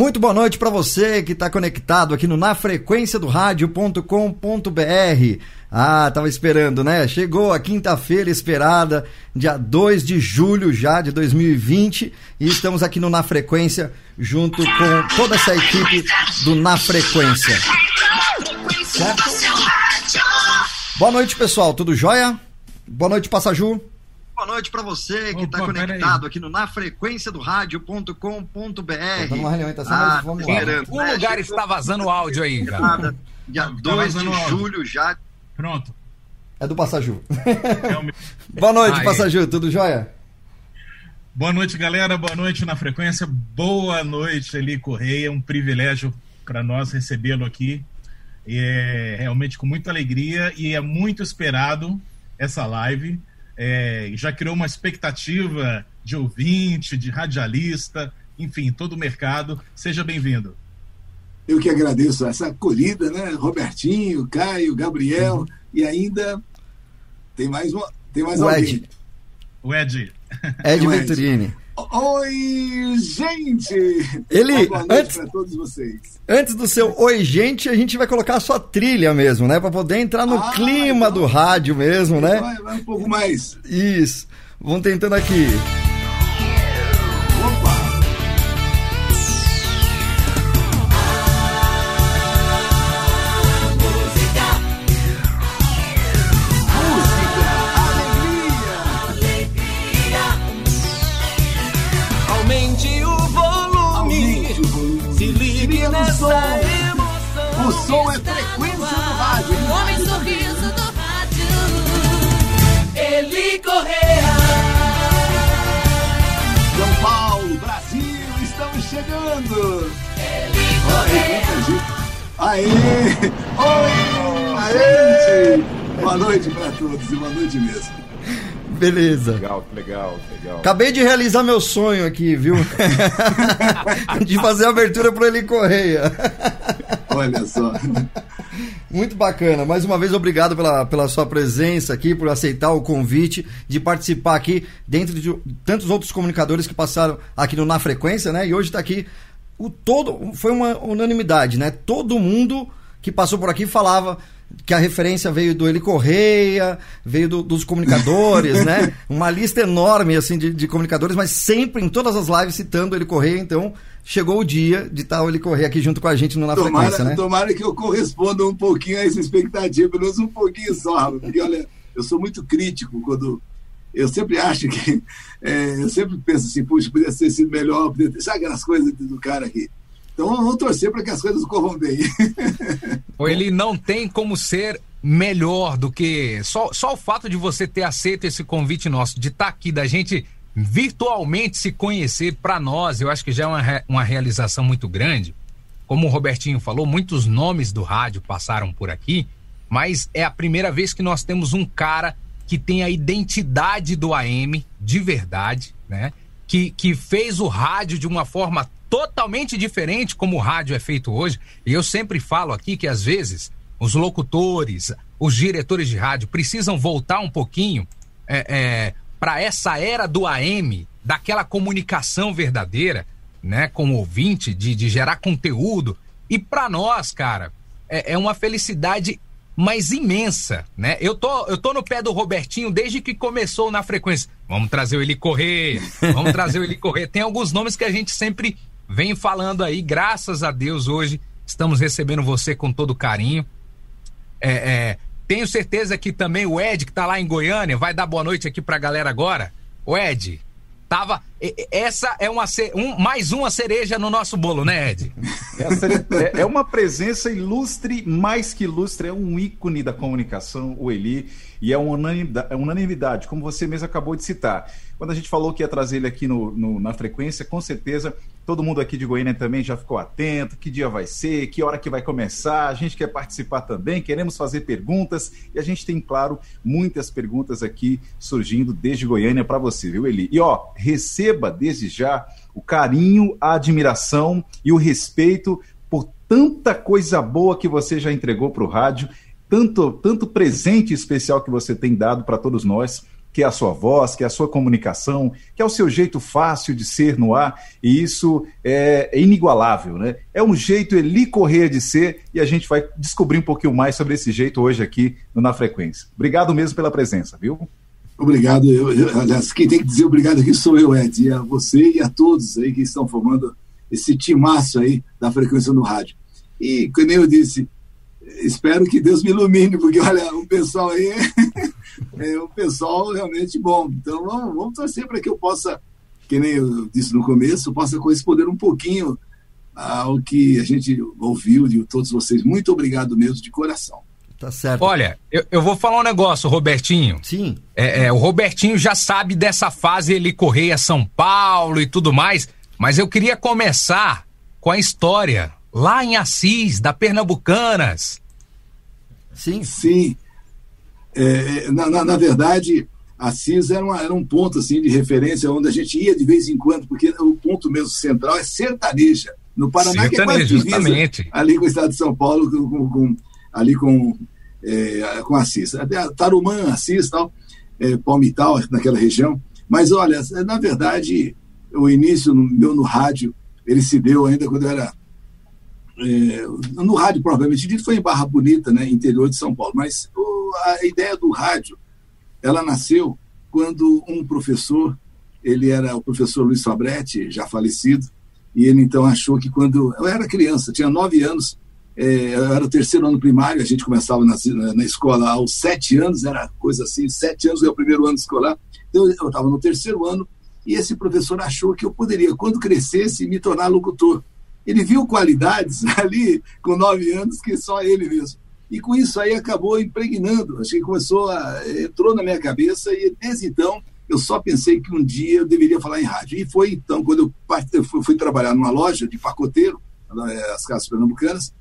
Muito boa noite para você que está conectado aqui no na frequência do rádio.com.br. Ah, tava esperando, né? Chegou a quinta-feira esperada, dia 2 de julho já de 2020, e estamos aqui no Na Frequência junto com toda essa equipe do Na Frequência. Certo? Boa noite, pessoal. Tudo jóia? Boa noite, Passaju boa noite para você que está conectado aqui no na frequência do rádio.com.br. Uma reunião, ah, vamos lá. O né? lugar está vazando o áudio aí, cara. Dia 2 tá de julho já. Pronto. É do Passaju. É boa noite, Passaju, tudo jóia? Boa noite, galera. Boa noite na frequência. Boa noite, Eli Correia. É um privilégio para nós recebê-lo aqui. É realmente com muita alegria e é muito esperado essa live é, já criou uma expectativa de ouvinte, de radialista, enfim, todo o mercado. Seja bem-vindo. Eu que agradeço essa acolhida, né? Robertinho, Caio, Gabriel uhum. e ainda tem mais uma, tem mais o alguém. Ed. O Ed. Ed Venturini. Oi, gente! Ele, antes, para todos vocês. Antes do seu oi, gente, a gente vai colocar a sua trilha mesmo, né? Para poder entrar no ah, clima então, do rádio mesmo, né? Vai, vai um pouco mais. Isso. Vamos tentando aqui. Aê! Oi! Aê! Boa noite para todos e boa noite mesmo. Beleza. Legal, legal, legal. Acabei de realizar meu sonho aqui, viu? de fazer a abertura para ele Correia. Olha só. Muito bacana. Mais uma vez, obrigado pela, pela sua presença aqui, por aceitar o convite de participar aqui dentro de tantos outros comunicadores que passaram aqui no Na Frequência, né? E hoje está aqui o todo. Foi uma unanimidade, né? Todo mundo que passou por aqui falava que a referência veio do Eli Correia, veio do, dos comunicadores, né? Uma lista enorme assim de, de, comunicadores, mas sempre em todas as lives citando Eli Correia, então chegou o dia de estar o Eli Correia aqui junto com a gente no Na tomara, Frequência, né? Tomara que eu corresponda um pouquinho a essa expectativa, pelo menos um pouquinho só, porque olha, eu sou muito crítico quando eu sempre acho que é, eu sempre penso assim, puxa, podia ter sido melhor, podia ter, sabe aquelas coisas do cara aqui. Então vamos torcer para que as coisas corram bem. Ele não tem como ser melhor do que. Só, só o fato de você ter aceito esse convite nosso, de estar tá aqui, da gente virtualmente se conhecer para nós, eu acho que já é uma, uma realização muito grande. Como o Robertinho falou, muitos nomes do rádio passaram por aqui, mas é a primeira vez que nós temos um cara que tem a identidade do AM de verdade, né? Que, que fez o rádio de uma forma totalmente diferente como o rádio é feito hoje. E eu sempre falo aqui que às vezes os locutores, os diretores de rádio precisam voltar um pouquinho é, é, para essa era do AM, daquela comunicação verdadeira, né, com o ouvinte, de, de gerar conteúdo. E para nós, cara, é, é uma felicidade mais imensa, né? Eu tô, eu tô no pé do Robertinho desde que começou na frequência. Vamos trazer o Eli Correr, vamos trazer o Eli Correr. Tem alguns nomes que a gente sempre vem falando aí, graças a Deus, hoje estamos recebendo você com todo carinho. É, é, tenho certeza que também o Ed, que está lá em Goiânia, vai dar boa noite aqui para a galera agora. O Ed, tava. Essa é uma um, mais uma cereja no nosso bolo, né, Ed? É, é uma presença ilustre, mais que ilustre, é um ícone da comunicação, o Eli, e é uma unanimidade, é unanimidade como você mesmo acabou de citar. Quando a gente falou que ia trazer ele aqui no, no, na frequência, com certeza todo mundo aqui de Goiânia também já ficou atento. Que dia vai ser? Que hora que vai começar? A gente quer participar também, queremos fazer perguntas e a gente tem, claro, muitas perguntas aqui surgindo desde Goiânia para você, viu, Eli? E ó, receba desde já o carinho, a admiração e o respeito por tanta coisa boa que você já entregou para o rádio, tanto, tanto presente especial que você tem dado para todos nós que é a sua voz, que é a sua comunicação, que é o seu jeito fácil de ser no ar, e isso é, inigualável, né? É um jeito Eli Correia de ser, e a gente vai descobrir um pouquinho mais sobre esse jeito hoje aqui no Na Frequência. Obrigado mesmo pela presença, viu? Obrigado. Eu, eu, aliás, quem tem que dizer obrigado aqui sou eu, Ed, e a você e a todos aí que estão formando esse timaço aí da frequência no rádio. E, como eu disse, espero que Deus me ilumine, porque olha, o pessoal aí é, um pessoal realmente bom. Então vamos, vamos torcer para que eu possa, que nem eu disse no começo, possa corresponder um pouquinho ao que a gente ouviu de todos vocês. Muito obrigado mesmo, de coração. Tá certo. Olha, eu, eu vou falar um negócio, Robertinho. Sim. É, é, o Robertinho já sabe dessa fase ele correr a São Paulo e tudo mais, mas eu queria começar com a história lá em Assis, da Pernambucanas. Sim. Sim. É, na, na, na, verdade, Assis era, uma, era, um ponto assim de referência onde a gente ia de vez em quando, porque o ponto mesmo central é sertaneja. No Paraná, Sertaneja, que é quase divisa, ali com o estado de São Paulo, com, com, ali com, é, com Assis. Tarumã, Assis tal, é, Palmital, naquela região. Mas olha, na verdade, o início no, meu no rádio, ele se deu ainda quando eu era é, no rádio propriamente dito foi em Barra Bonita, né, interior de São Paulo. Mas o, a ideia do rádio, ela nasceu quando um professor, ele era o professor Luiz Fabretti, já falecido, e ele então achou que quando eu era criança, tinha nove anos, é, era o terceiro ano primário, a gente começava na, na escola aos sete anos, era coisa assim, sete anos é o primeiro ano escolar. Então, eu estava no terceiro ano e esse professor achou que eu poderia, quando crescesse, me tornar locutor. Ele viu qualidades ali com nove anos que só ele mesmo. E com isso aí acabou impregnando. Acho que começou a. entrou na minha cabeça e desde então eu só pensei que um dia eu deveria falar em rádio. E foi então quando eu fui, trabalhar numa loja de pacoteiro, as casas pernambucanas,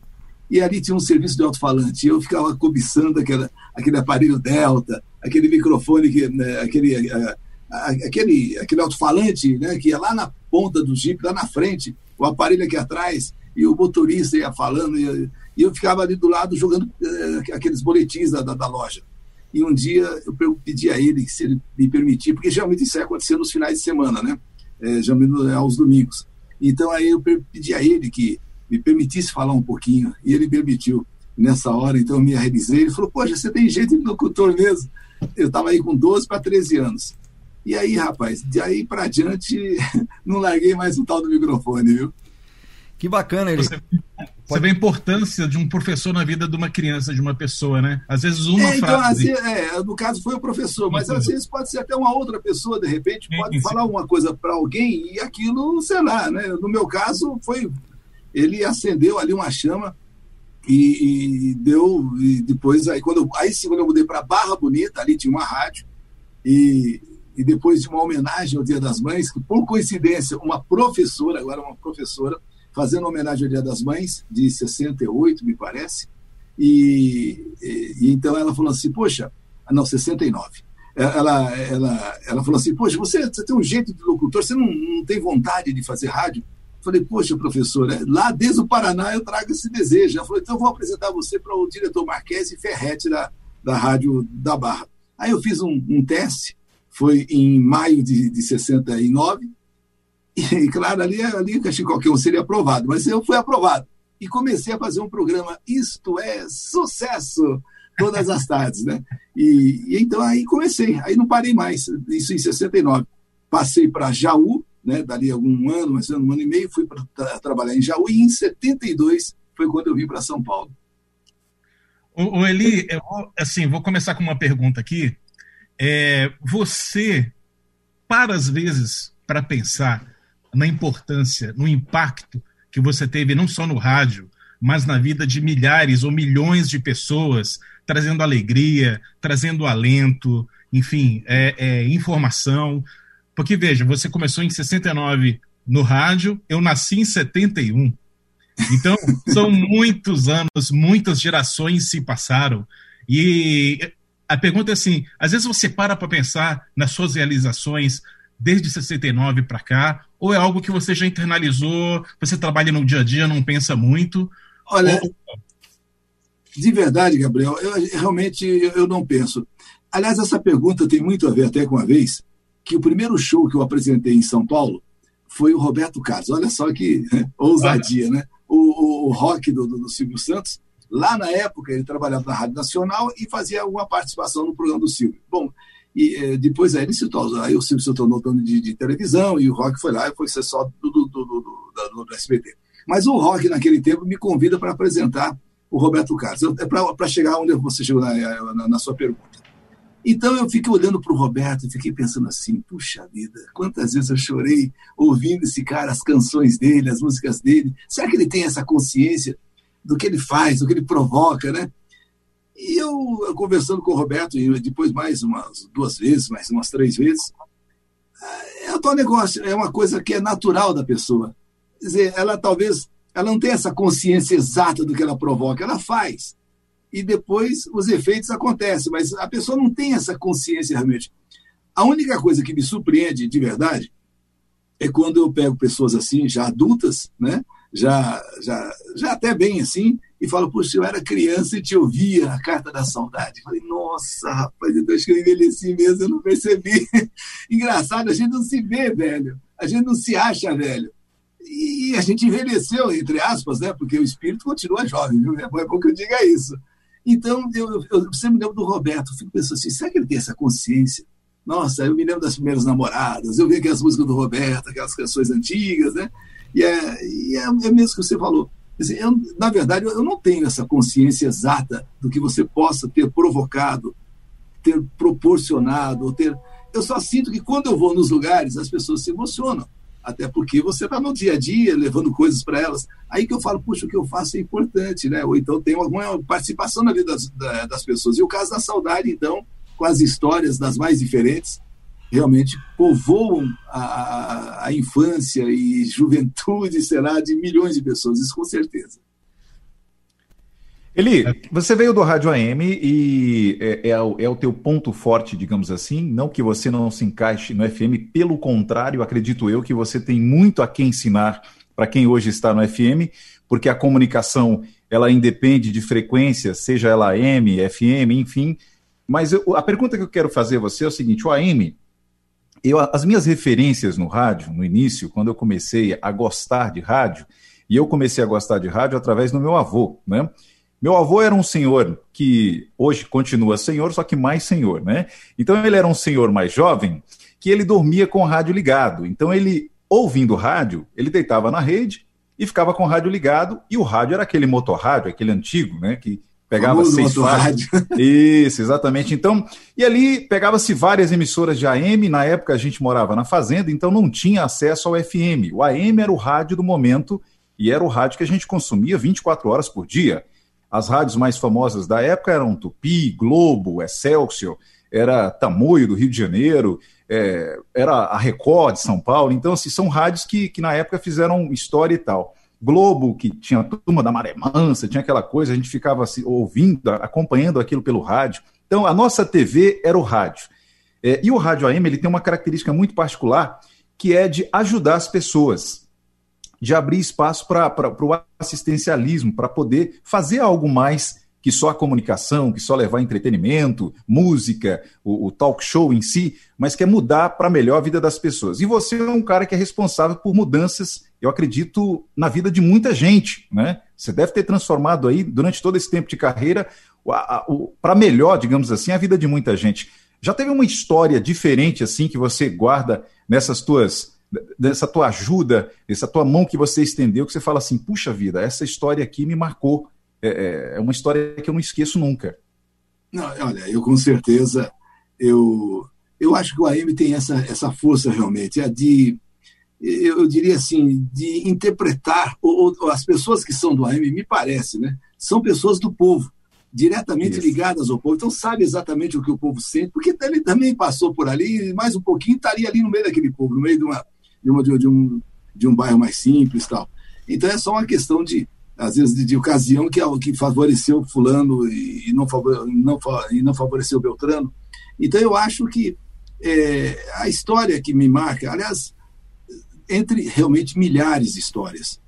e ali tinha um serviço de alto-falante. Eu ficava cobiçando aquela, aquele aparelho Delta, aquele microfone, que, né, aquele, a, aquele, aquele alto-falante né, que ia lá na ponta do Jeep, lá na frente o aparelho aqui atrás, e o motorista ia falando, e, e eu ficava ali do lado jogando eh, aqueles boletins da, da, da, loja. E um dia eu pedi a ele se ele me permitir, porque geralmente isso ia acontecer nos finais de semana, né? É, geralmente aos domingos. Então aí eu pedi a ele que me permitisse falar um pouquinho, e ele permitiu. Nessa hora, então eu me realizei, ele falou, poxa, você tem jeito de locutor mesmo. Eu estava aí com 12 para 13 anos. E aí, rapaz, de aí para diante, não larguei mais o tal do microfone, viu? Que bacana ele. Você, você vê a importância de um professor na vida de uma criança, de uma pessoa, né? Às vezes uma é, então, frase. Assim, é, no caso foi o professor, mas às vezes pode ser até uma outra pessoa, de repente, pode sim, falar sim. uma coisa para alguém e aquilo, sei lá, né? No meu caso, foi. Ele acendeu ali uma chama e, e deu. E depois, aí, quando eu, aí sim, quando eu mudei para Barra Bonita, ali tinha uma rádio, e e depois de uma homenagem ao Dia das Mães, que por coincidência, uma professora, agora uma professora, fazendo homenagem ao Dia das Mães, de 68, me parece, e, e, e então ela falou assim, poxa, não, 69, ela, ela, ela falou assim, poxa, você, você tem um jeito de locutor, você não, não tem vontade de fazer rádio? Eu falei, poxa, professora, lá desde o Paraná eu trago esse desejo. Ela falou, então eu vou apresentar você para o diretor Marques e Ferretti da, da Rádio da Barra. Aí eu fiz um, um teste, foi em maio de, de 69, e, claro, ali, ali acho que qualquer um seria aprovado, mas eu fui aprovado. E comecei a fazer um programa, Isto é Sucesso, todas as tardes, né? E, e, então aí comecei, aí não parei mais, isso em 69. Passei para Jaú, né? Dali algum ano, mais um ano e meio, fui para tra trabalhar em Jaú, e em 72 foi quando eu vim para São Paulo. O, o Eli, eu vou, assim, vou começar com uma pergunta aqui, é, você para às vezes para pensar na importância, no impacto que você teve não só no rádio, mas na vida de milhares ou milhões de pessoas, trazendo alegria, trazendo alento, enfim, é, é, informação. Porque veja, você começou em 69 no rádio, eu nasci em 71. Então, são muitos anos, muitas gerações se passaram. E a pergunta é assim: às vezes você para para pensar nas suas realizações desde 69 para cá, ou é algo que você já internalizou, você trabalha no dia a dia, não pensa muito? Olha, ou... de verdade, Gabriel, eu realmente eu não penso. Aliás, essa pergunta tem muito a ver até com a vez que o primeiro show que eu apresentei em São Paulo foi o Roberto Carlos. Olha só que ousadia, né? O, o, o rock do, do, do, Silvio Santos. Lá na época, ele trabalhava na Rádio Nacional e fazia alguma participação no programa do Silvio. Bom, e eh, depois aí ele se tornou, aí o Silvio se tornou dono de, de, televisão e o rock foi lá e foi ser só do, do, do, do, do SBT. Mas o rock, naquele tempo, me convida para apresentar o Roberto Carlos. É para chegar onde você chegou na, na, na sua pergunta. Então eu fiquei olhando para o Roberto e fiquei pensando assim: puxa vida, quantas vezes eu chorei ouvindo esse cara, as canções dele, as músicas dele. Será que ele tem essa consciência do que ele faz, do que ele provoca, né? E eu, eu conversando com o Roberto, e depois mais umas duas vezes, mais umas três vezes, é o tal negócio, é uma coisa que é natural da pessoa. Quer dizer, ela talvez ela não tem essa consciência exata do que ela provoca, ela faz e depois os efeitos acontecem, mas a pessoa não tem essa consciência realmente. A única coisa que me surpreende de verdade é quando eu pego pessoas assim, já adultas, né? Já, já, já até bem assim, e falo, puxa, eu era criança e te ouvia a carta da saudade. Falei, nossa, rapaz, então acho que eu envelheci mesmo, eu não percebi. Engraçado, a gente não se vê velho, a gente não se acha velho. E a gente envelheceu, entre aspas, né? Porque o espírito continua jovem, viu? É bom que eu diga isso. Então, eu, eu sempre me lembro do Roberto, fico pensando assim, será que ele tem essa consciência? Nossa, eu me lembro das primeiras namoradas, eu vi aquelas músicas do Roberto, aquelas canções antigas, né? E é, e é, é mesmo que você falou. Eu, na verdade, eu não tenho essa consciência exata do que você possa ter provocado, ter proporcionado, ou ter. Eu só sinto que quando eu vou nos lugares, as pessoas se emocionam até porque você está no dia a dia levando coisas para elas. Aí que eu falo, puxa, o que eu faço é importante, né? Ou então tem alguma participação na vida das, das pessoas. E o caso da saudade, então, com as histórias das mais diferentes, realmente povoam a, a infância e juventude, será, de milhões de pessoas, isso com certeza. Eli, você veio do Rádio AM e é, é, o, é, o teu ponto forte, digamos assim. Não que você não se encaixe no FM, pelo contrário, acredito eu que você tem muito a que ensinar para quem hoje está no FM, porque a comunicação ela independe de frequência, seja ela AM, FM, enfim. Mas eu, a pergunta que eu quero fazer a você é o seguinte: o AM, eu, as minhas referências no rádio, no início, quando eu comecei a gostar de rádio, e eu comecei a gostar de rádio através do meu avô, né? Meu avô era um senhor que hoje continua senhor, só que mais senhor, né? Então ele era um senhor mais jovem que ele dormia com o rádio ligado. Então ele, ouvindo rádio, ele deitava na rede e ficava com o rádio ligado, e o rádio era aquele motorrádio, aquele antigo, né? Que pegava seis faixas. Isso, exatamente. Então, e ali pegava-se várias emissoras de AM. Na época a gente morava na fazenda, então não tinha acesso ao FM. O AM era o rádio do momento e era o rádio que a gente consumia 24 horas por dia. As rádios mais famosas da época eram Tupi, Globo, Excelsior, era Tamoio do Rio de Janeiro, é, era a Record de São Paulo. Então, assim, são rádios que, que na época fizeram história e tal. Globo, que tinha a turma da Maré Mansa, tinha aquela coisa, a gente ficava assim, ouvindo, acompanhando aquilo pelo rádio. Então, a nossa TV era o rádio. É, e o rádio AM ele tem uma característica muito particular, que é de ajudar as pessoas de abrir espaço para o assistencialismo, para poder fazer algo mais que só a comunicação, que só levar entretenimento, música, o, o talk show em si, mas quer mudar para melhor a vida das pessoas. E você é um cara que é responsável por mudanças, eu acredito, na vida de muita gente, né? Você deve ter transformado aí, durante todo esse tempo de carreira, para melhor, digamos assim, a vida de muita gente. Já teve uma história diferente, assim, que você guarda nessas tuas dessa tua ajuda, essa tua mão que você estendeu, que você fala assim, puxa vida, essa história aqui me marcou. É, é, é uma história que eu não esqueço nunca. Não, olha, eu com certeza, eu, eu acho que o AM tem essa, essa força realmente, é de, eu diria assim, de interpretar, ou, ou, as pessoas que são do AM, me parece, né, são pessoas do povo, diretamente Isso. ligadas ao povo, então sabe exatamente o que o povo sente, porque ele também passou por ali, mais um pouquinho estaria ali no meio daquele povo, no meio de uma, de, uma, de, um, de um bairro mais simples tal. Então é só uma questão de, às vezes, de, de ocasião que, que favoreceu fulano e, e, não, não, e não favoreceu Beltrano. Então eu acho que é, a história que me marca, aliás, entre realmente milhares de histórias,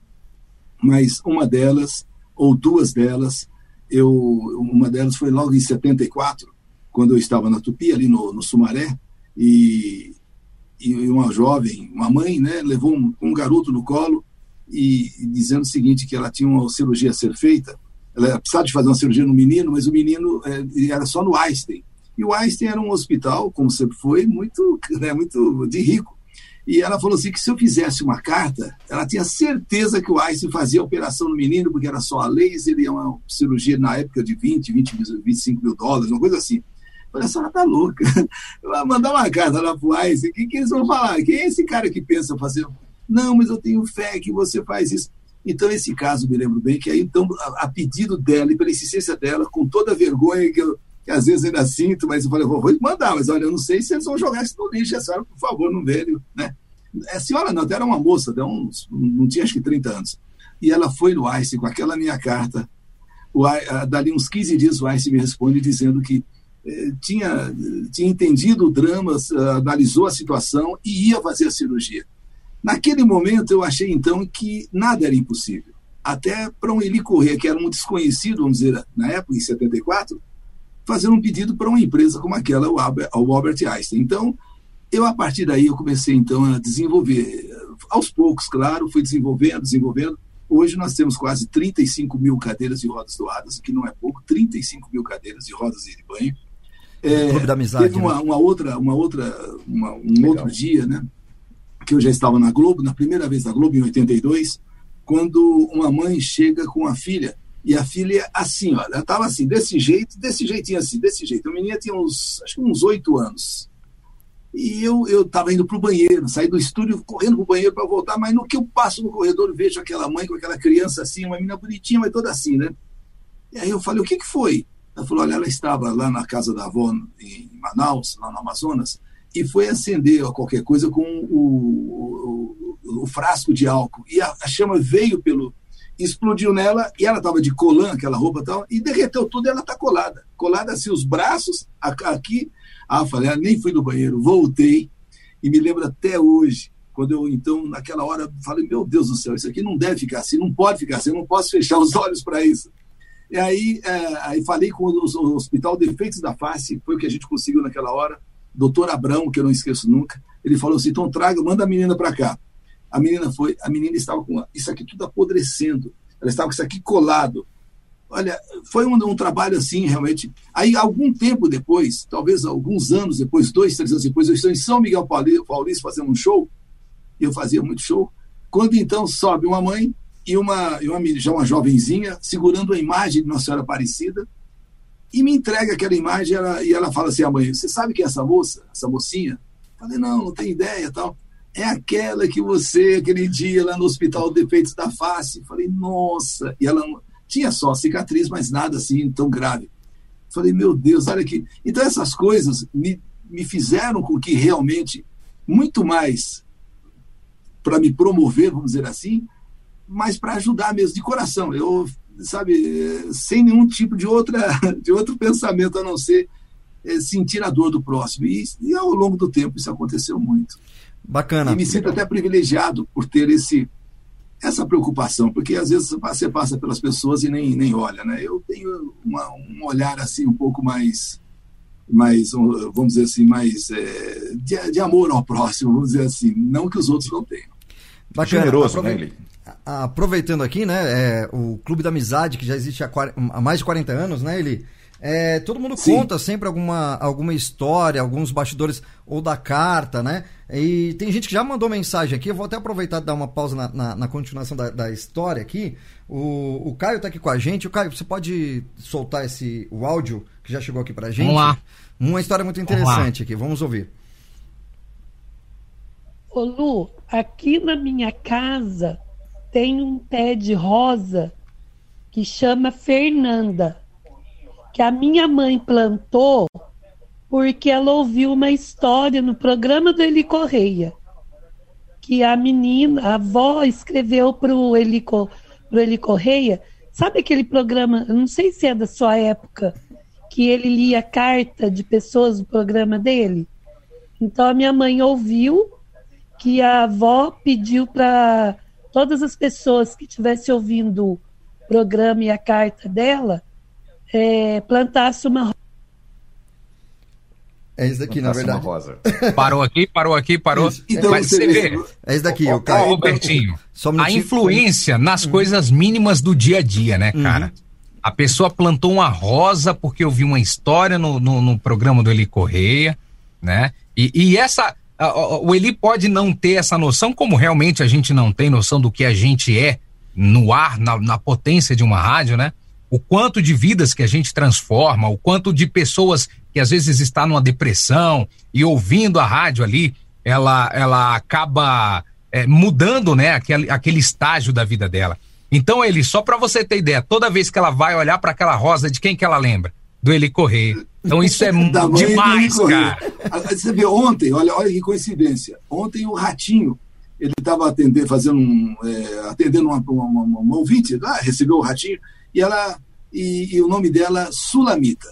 mas uma delas, ou duas delas, eu, uma delas foi logo em 74, quando eu estava na Tupi, ali no, no Sumaré, e, e uma jovem, uma mãe, né, levou um, um garoto no colo e, e, dizendo o seguinte, que ela tinha uma cirurgia a ser feita, ela precisava de fazer uma cirurgia no menino, mas o menino é, era só no Einstein. E o Einstein era um hospital, como sempre foi, muito, né, muito de rico. E ela falou assim que se eu fizesse uma carta, ela tinha certeza que o Einstein fazia a operação no menino, porque era só a laser e uma cirurgia na época de 20, 20, 25 mil dólares, uma coisa assim. Falei, a senhora tá louca. Ela mandar uma carta lá pro Einstein, o que, que eles vão falar? Quem é esse cara que pensa fazer? Não, mas eu tenho fé que você faz isso. Então, esse caso, me lembro bem, que aí, então, a, a pedido dela e pela insistência dela, com toda a vergonha que eu, que às vezes ainda sinto, mas eu falei, vou, vou mandar, mas olha, eu não sei se eles vão jogar isso no lixo, a senhora, por favor, não velho, né? É senhora não, até era uma moça, até uns, não tinha acho que 30 anos. E ela foi no ICE com aquela minha carta. O, dali uns 15 dias o ICE me responde dizendo que eh, tinha, tinha entendido o drama, analisou a situação e ia fazer a cirurgia. Naquele momento eu achei então que nada era impossível. Até para um Eli Corrêa, que era um desconhecido, vamos dizer, na época, em 74, fazer um pedido para uma empresa como aquela, o Albert, o Einstein. Então, eu, a partir daí, eu comecei, então, a desenvolver. Aos poucos, claro, fui desenvolvendo, desenvolvendo. Hoje nós temos quase 35 mil cadeiras de rodas doadas, que não é pouco, 35 mil cadeiras de rodas de banho. É, Clube da Amizade. Teve uma, né? uma outra, uma outra uma, um Legal. outro dia, né? Que eu já estava na Globo, na primeira vez na Globo, em 82, quando uma mãe chega com a filha e a filha, assim, olha, ela estava assim, desse jeito, desse jeitinho assim, desse jeito. A menina tinha uns, acho que uns oito anos. E eu estava indo para o banheiro, saí do estúdio correndo para o banheiro para voltar, mas no que eu passo no corredor, vejo aquela mãe com aquela criança assim, uma menina bonitinha, mas toda assim, né? E aí eu falei, o que, que foi? Ela falou, olha, ela estava lá na casa da avó em Manaus, lá no Amazonas, e foi acender qualquer coisa com o, o, o frasco de álcool. E a, a chama veio pelo, explodiu nela e ela estava de colã, aquela roupa e tal, e derreteu tudo e ela está colada. Colada assim, os braços aqui. Ah, falei, ah, nem fui no banheiro, voltei e me lembro até hoje, quando eu então, naquela hora, falei, meu Deus do céu, isso aqui não deve ficar assim, não pode ficar assim, eu não posso fechar os olhos para isso. E aí, é, aí falei com o, o Hospital Defeitos da Face, foi o que a gente conseguiu naquela hora, doutor Abrão, que eu não esqueço nunca, ele falou assim, então traga, manda a menina para cá. A menina foi, a menina estava com isso aqui tudo apodrecendo. Ela estava com isso aqui colado. Olha, foi um, um, trabalho assim, realmente. Aí, algum tempo depois, talvez alguns anos depois, dois, três anos depois, eu estou em São Miguel Paulista fazendo um show. Eu fazia muito show. Quando então sobe uma mãe e uma, e uma já uma jovenzinha segurando a imagem de Nossa Senhora Aparecida e me entrega aquela imagem ela, e ela fala assim: a mãe, você sabe quem é essa moça, essa mocinha? Eu falei: não, não tenho ideia tal é aquela que você, aquele dia lá no Hospital Defeitos da Face. Falei, nossa. E ela tinha só cicatriz, mas nada assim tão grave. Falei, meu Deus, olha aqui. Então, essas coisas me, me fizeram com que realmente, muito mais para me promover, vamos dizer assim, mas para ajudar mesmo, de coração. Eu, sabe, sem nenhum tipo de, outra, de outro pensamento a não ser é, sentir a dor do próximo. E, e ao longo do tempo isso aconteceu muito. Bacana. E me sinto até privilegiado por ter esse, essa preocupação, porque às vezes você passa pelas pessoas e nem, nem olha, né? Eu tenho uma, um olhar assim um pouco mais, mais vamos dizer assim, mais é, de, de, amor ao próximo, vamos dizer assim, não que os outros não tenham. Bacana. Generoso, Aprove... né, Aproveitando aqui, né, é, o Clube da Amizade, que já existe há, há mais de 40 anos, né, ele é, todo mundo Sim. conta sempre alguma, alguma história, alguns bastidores ou da carta, né? E tem gente que já mandou mensagem aqui. Eu vou até aproveitar e dar uma pausa na, na, na continuação da, da, história aqui. O, o Caio está aqui com a gente. O Caio, você pode soltar esse o áudio que já chegou aqui pra gente? Vamos lá. Uma história muito interessante aqui. Vamos ouvir. Ô Lu, aqui na minha casa tem um pé de rosa que chama Fernanda que a minha mãe plantou porque ela ouviu uma história no programa do Eli Correia, que a menina, a avó escreveu para o Eli, pro Eli Correia, sabe aquele programa, não sei se é da sua época, que ele lia carta de pessoas do programa dele? Então a minha mãe ouviu que a avó pediu para todas as pessoas que estivessem ouvindo o programa e a carta dela é, plantasse uma É esse daqui, na verdade. Rosa. Parou aqui, parou aqui, parou. Então, Mas você vê- É esse daqui, o. Ô, Robertinho, Só um a influência nas coisas mínimas do dia a dia, né, cara? A pessoa plantou uma rosa porque eu vi uma história no, no, no programa do Eli Correia, né? E, e essa. a- a- o Eli pode não ter essa noção, como realmente a gente não tem noção do que a gente é no ar, na, na potência de uma rádio, né? O quanto de vidas que a gente transforma, o quanto de pessoas que às vezes está numa depressão e ouvindo a rádio ali, ela, ela acaba é, mudando, né, aquele, aquele estágio da vida dela. Então, ele, só para você ter ideia, toda vez que ela vai olhar para aquela rosa, de quem que ela lembra? Do Eli Correia. Então, isso é demais, correr. cara. Ah, Você vê, ontem, olha, olha que coincidência. Ontem o Ratinho, ele estava atendendo, fazendo um, é, atendendo uma, uma, uma, uma ouvinte, lá, recebeu o Ratinho, e ela e, e o nome dela Sulamita.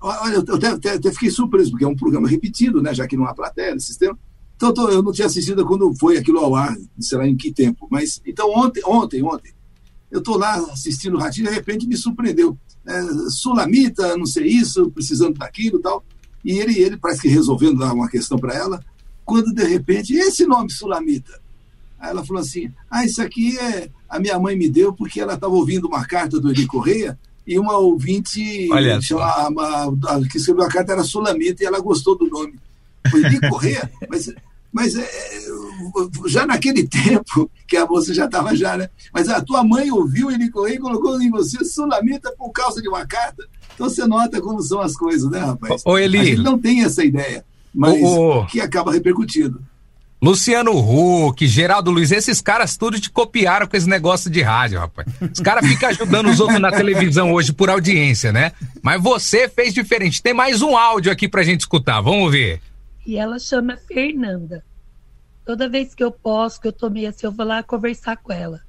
Olha, eu até, até- até fiquei surpreso, porque é um programa repetido, né, já que não há plateia no sistema. Então, tô- eu não tinha assistido quando foi aquilo ao ar, sei lá em que tempo. Mas, então, ontem, ontem, ontem, eu estou lá assistindo o Ratinho de repente me surpreendeu. É, Sulamita, não sei isso, precisando daquilo e tal. E ele, ele parece que resolvendo lá uma questão para ela, quando de repente, esse nome Sulamita. Aí ela falou assim: Ah, isso aqui é a minha mãe me deu porque ela estava ouvindo uma carta do Eli Correia e uma ouvinte Olha chama- a- que escreveu a carta era Sulamita e ela gostou do nome. Foi Eli Correia? Mas, mas é, já naquele tempo, que a moça já estava já, né? Mas a tua mãe ouviu Eli Correia e colocou em você Sulamita por causa de uma carta. Então você nota como são as coisas, né, rapaz? Ô, Eli. A gente não tem essa ideia, mas Ô, ô. que acaba repercutindo. Luciano Huck, Geraldo Luiz, esses caras tudo te copiaram com esse negócio de rádio, rapaz. Os caras ficam ajudando os outros na televisão hoje por audiência, né? Mas você fez diferente. Tem mais um áudio aqui pra gente escutar, vamos ver. E ela chama Fernanda. Toda vez que eu posso, que eu tomei assim, eu vou lá conversar com ela.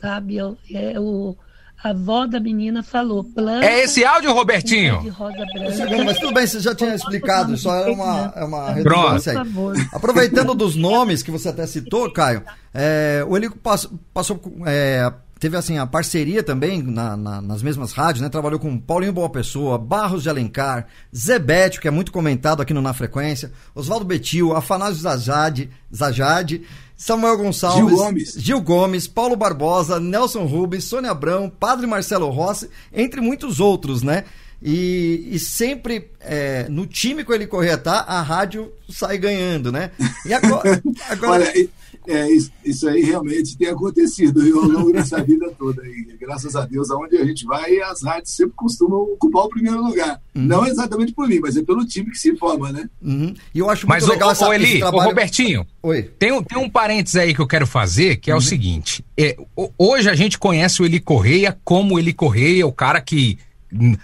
Sabe? Eu, é, o, a avó da menina falou. Planta É esse áudio, Robertinho? de rosa Segundo, branca. mas tudo bem, você já tinha explicado, só é uma, é uma Por redundância aí. favor. Aproveitando dos nomes que você até citou, Caio, é, o Elico passou, passou é, teve assim a parceria também na- na- nas mesmas rádios, né? Trabalhou com Paulinho Boa Pessoa, Barros de Alencar, Zebete, que é muito comentado aqui no Na Frequência, Oswaldo Betil, Afanásio Zajade, Zajade Samuel Gonçalves, Gil Gomes. Gil Gomes, Paulo Barbosa, Nelson Rubens, Sônia Abrão, Padre Marcelo Rossi, entre muitos outros, né? E, e sempre é, no time que ele corria tá, a rádio sai ganhando, né? E agora, agora Olha, é, isso, aí realmente tem acontecido viu, ao longo dessa vida toda. E, graças a Deus, aonde a gente vai, as rádios sempre costumam ocupar o primeiro lugar. Não exatamente por mim, mas é pelo time que se forma, né? Uhum. E eu acho muito Mas, legal ô, essa, esse Eli, trabalho. Robertinho, Oi. Tem, um- tem um parênteses aí que eu quero fazer, que é o seguinte: é, ho- hoje a gente conhece o Eli Correia como Eli Correia, o cara que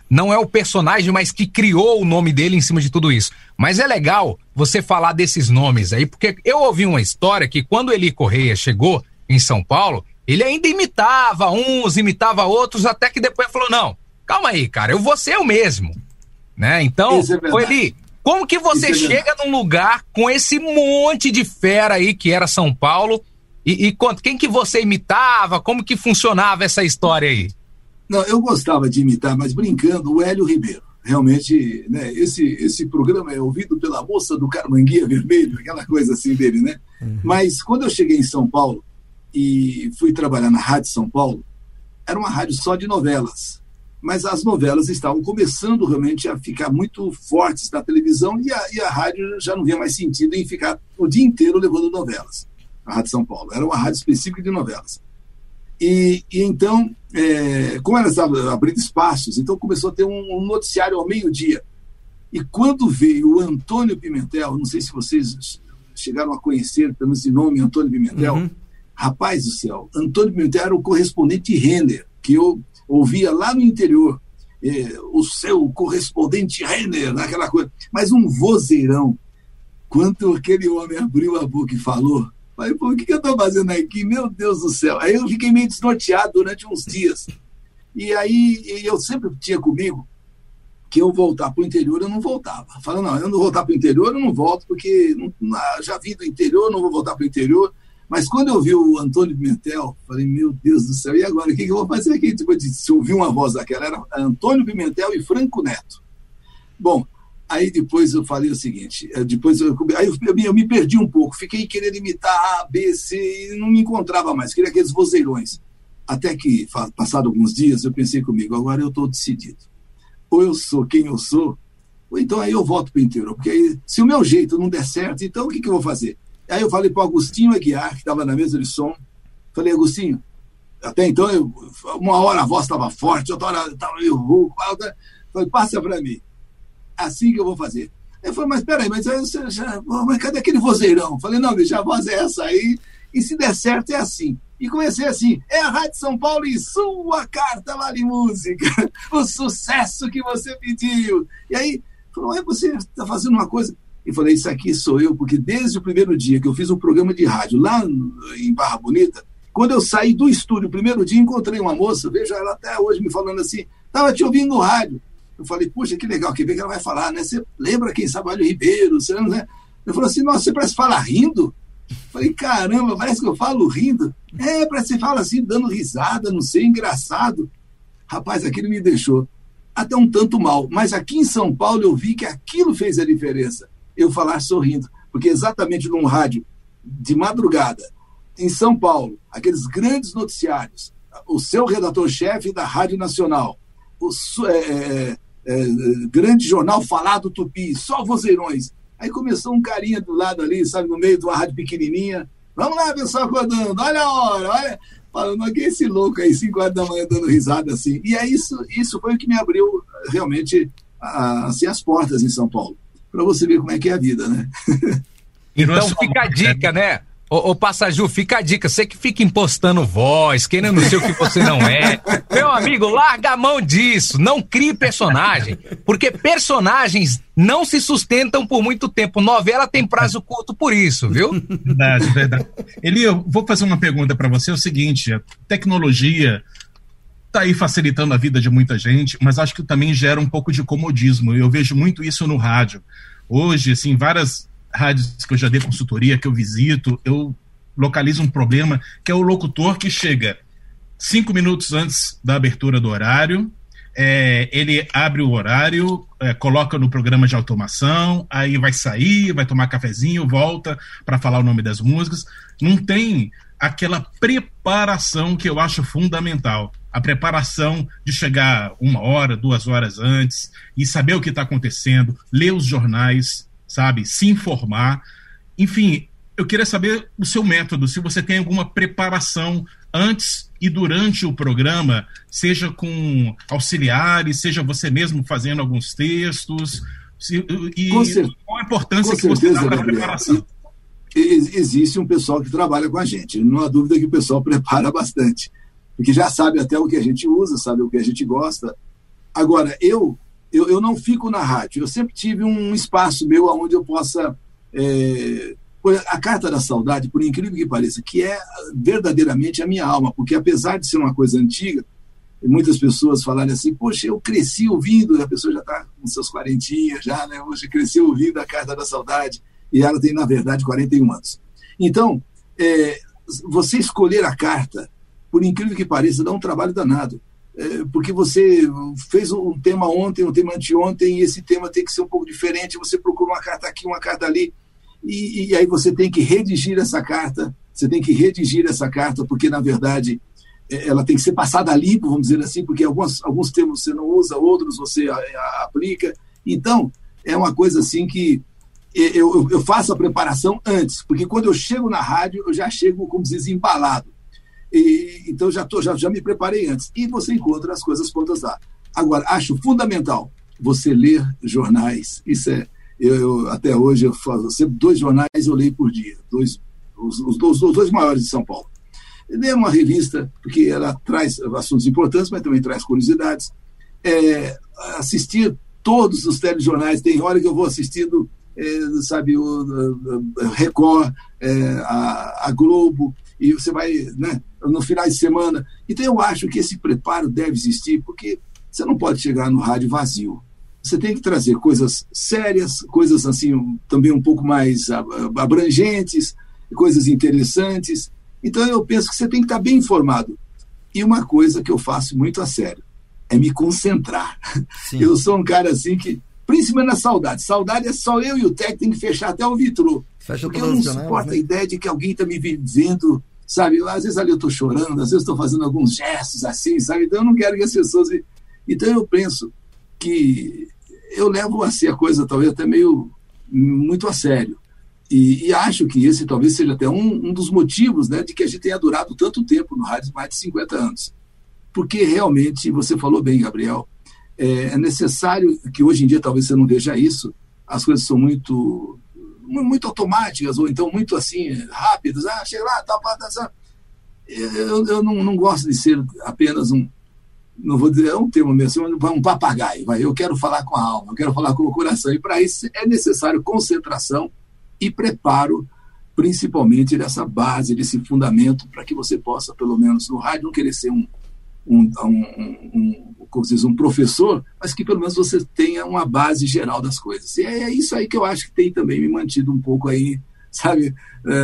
não é o personagem, mas que criou o nome dele em cima de tudo isso. Mas é legal você falar desses nomes aí, porque eu ouvi uma história que quando Eli Correia chegou em São Paulo, ele ainda imitava uns, imitava outros, até que depois falou: não, calma aí, cara, eu vou ser eu mesmo. Né? Então, é Eli, como que você é chega num lugar com esse monte de fera aí que era São Paulo e, e quem que você imitava? Como que funcionava essa história aí? Não, eu gostava de imitar, mas brincando, o Hélio Ribeiro. Realmente, né, esse, esse programa é ouvido pela moça do Carmanguia Vermelho, aquela coisa assim dele, né? Mas quando eu cheguei em São Paulo e fui trabalhar na Rádio São Paulo, era uma rádio só de novelas. Mas as novelas estavam começando realmente a ficar muito fortes na televisão e a, e a rádio já não via mais sentido em ficar o dia inteiro levando novelas. A Rádio São Paulo. Era uma rádio específica de novelas. E, e então, é, como ela estava abrindo espaços, então começou a ter um, um noticiário ao meio-dia. E quando veio o Antônio Pimentel, não sei se vocês chegaram a conhecer, pelo menos de nome, Antônio Pimentel, Uhum. rapaz do céu, Antônio Pimentel era o correspondente Renner, que eu ouvia lá no interior. É, o seu correspondente Renner, aquela coisa. Mas um vozeirão. Quando aquele homem abriu a boca e falou, falei, pô, o que, que eu estou fazendo aqui? Meu Deus do céu. Aí eu fiquei meio desnorteado durante uns dias. E aí eu sempre tinha comigo que eu voltar para o interior, eu não voltava. Falando, não, eu não voltar para o interior, eu não volto, porque não- já vim do interior, não vou voltar para o interior. Mas quando eu vi o Antônio Pimentel, falei, meu Deus do céu, e agora? O que, que eu vou fazer aqui? De se ouvir uma voz daquela, era Antônio Pimentel e Franco Neto. Bom, Aí depois eu falei o seguinte, eh, depois eu, aí eu, eu, me perdi um pouco, fiquei querendo imitar A, B, C e não me encontrava mais, queria aqueles vozeirões. Até que, passado alguns dias, eu pensei comigo, agora eu estou decidido. Ou eu sou quem eu sou, ou então aí eu volto para o interior. Porque aí, se o meu jeito não der certo, então o que, que eu vou fazer? Aí eu falei para o Agostinho Aguiar, que estava na mesa de som, falei, Agostinho, até então, eu, uma hora a voz estava forte, outra hora estava meio rouco, falei, passa para mim assim que eu vou fazer. Ele falou, mas peraí, mas, você já, mas cadê aquele vozeirão? Falei, não, bicho, a voz é essa aí, e se der certo é assim. E comecei assim, é a Rádio São Paulo e sua carta vale música, o sucesso que você pediu. E aí, falou, é você está fazendo uma coisa. E falei, isso aqui sou eu, porque desde o primeiro dia que eu fiz um programa de rádio lá em Barra Bonita, quando eu saí do estúdio, o primeiro dia, encontrei uma moça, vejo ela até hoje me falando assim, estava te ouvindo no rádio. Eu falei, puxa, que legal, que bem que ela vai falar, né? Você lembra quem Sabalho Ribeiro? Você não, né? Eu falei assim, nossa, você parece falar rindo? Eu falei, caramba, parece que eu falo rindo. É, parece que você fala assim, dando risada, não sei, engraçado. Rapaz, aquilo me deixou até um tanto mal. Mas aqui em São Paulo eu vi que aquilo fez a diferença. Eu falar sorrindo. Porque exatamente num rádio de madrugada, em São Paulo, aqueles grandes noticiários, o seu redator-chefe da Rádio Nacional, o, é, é é, grande jornal falado tupi, só vozeirões. Aí começou um carinha do lado ali, sabe, no meio de uma rádio pequenininha. Vamos lá, pessoal, acordando, olha a hora, olha. Falando, que esse louco aí, 5 horas da manhã, dando risada assim. E é isso, isso foi o que me abriu realmente assim, as portas em São Paulo. Para você ver como é que é a vida, né? Então fica a dica, né? Ô, ô Passaju, fica a dica. Você que fica impostando voz, querendo ser o que você não é. Meu amigo, larga a mão disso. Não crie personagem. Porque personagens não se sustentam por muito tempo. Novela tem prazo curto por isso, viu? Verdade, verdade. Eli, eu vou fazer uma pergunta para você. É o seguinte: a tecnologia está aí facilitando a vida de muita gente, mas acho que também gera um pouco de comodismo. Eu vejo muito isso no rádio. Hoje, assim, várias rádios que eu já dei consultoria, que eu visito, eu localizo um problema, que é o locutor que chega cinco minutos antes da abertura do horário, é, ele abre o horário, é, coloca no programa de automação, aí vai sair, vai tomar cafezinho, volta para falar o nome das músicas. Não tem aquela preparação que eu acho fundamental. A preparação de chegar uma hora, duas horas antes e saber o que está acontecendo, ler os jornais, sabe? Se informar. Enfim, eu queria saber o seu método, se você tem alguma preparação antes e durante o programa, seja com auxiliares, seja você mesmo fazendo alguns textos. Se, e qual a importância que você dá para a preparação? Existe um pessoal que trabalha com a gente, não há dúvida que o pessoal prepara bastante, porque já sabe até o que a gente usa, sabe o que a gente gosta. Agora, eu eu, eu não fico na rádio. Eu sempre tive um espaço meu onde eu possa. É, a Carta da Saudade, por incrível que pareça, que é verdadeiramente a minha alma, porque apesar de ser uma coisa antiga, muitas pessoas falarem assim, poxa, eu cresci ouvindo, a pessoa já está com seus quarentinhas, já, né? Hoje cresceu ouvindo a Carta da Saudade, e ela tem, na verdade, 41 anos. Então, é, você escolher a carta, por incrível que pareça, dá um trabalho danado. É, porque você fez um tema ontem, um tema anteontem, e esse tema tem que ser um pouco diferente, você procura uma carta aqui, uma carta ali, e, e aí você tem que redigir essa carta, você tem que redigir essa carta, porque, na verdade, é, ela tem que ser passada a limpo, vamos dizer assim, porque alguns, alguns termos você não usa, outros você a, a, aplica. Então, é uma coisa assim que eu, eu, faço a preparação antes, porque quando eu chego na rádio, eu já chego, como diz, embalado. E, então já, tô, já, já me preparei antes. E você encontra as coisas prontas lá. Agora, acho fundamental você ler jornais. Isso é. Eu, eu até hoje eu faço sempre dois jornais eu leio por dia, dois, os, os, os, os dois maiores de São Paulo. Ler uma revista, porque ela traz assuntos importantes, mas também traz curiosidades. É, assistir todos os telejornais, tem hora que eu vou assistindo, é, sabe, o, o Record, é, a, a Globo, e você vai, né, no final de semana. Então eu acho que esse preparo deve existir, porque você não pode chegar no rádio vazio. Você tem que trazer coisas sérias, coisas assim também um pouco mais abrangentes, coisas interessantes. Então eu penso que você tem que estar bem informado. E uma coisa que eu faço muito a sério é me concentrar. Sim. Eu sou um cara assim que principalmente na saudade. Saudade é só eu e o técnico tem que fechar até o vitrô. Fecha Porque eu não suporto né? a ideia de que alguém está me vendo, sabe? Às vezes ali eu estou chorando, às vezes estou fazendo alguns gestos assim, sabe? Então eu não quero que as pessoas. Então eu penso que eu levo a ser a coisa talvez até meio muito a sério. E, e acho que esse talvez seja até um, um dos motivos né, de que a gente tenha durado tanto tempo no rádio, mais de 50 anos. Porque realmente, você falou bem, Gabriel, é, é necessário que hoje em dia talvez você não veja isso, as coisas são muito muito automáticas, ou então muito assim, rápidas. Ah, chega lá, tá, tá, tá. Eu, eu não, não gosto de ser apenas um, não vou dizer, é um termo mesmo, um papagaio. Vai. Eu quero falar com a alma, eu quero falar com o coração. E para isso é necessário concentração e preparo, principalmente dessa base, desse fundamento, para que você possa, pelo menos no rádio, não querer ser um, um, um, um, como diz, um professor, mas que pelo menos você tenha uma base geral das coisas. E é isso aí que eu acho que tem também me mantido um pouco aí, sabe,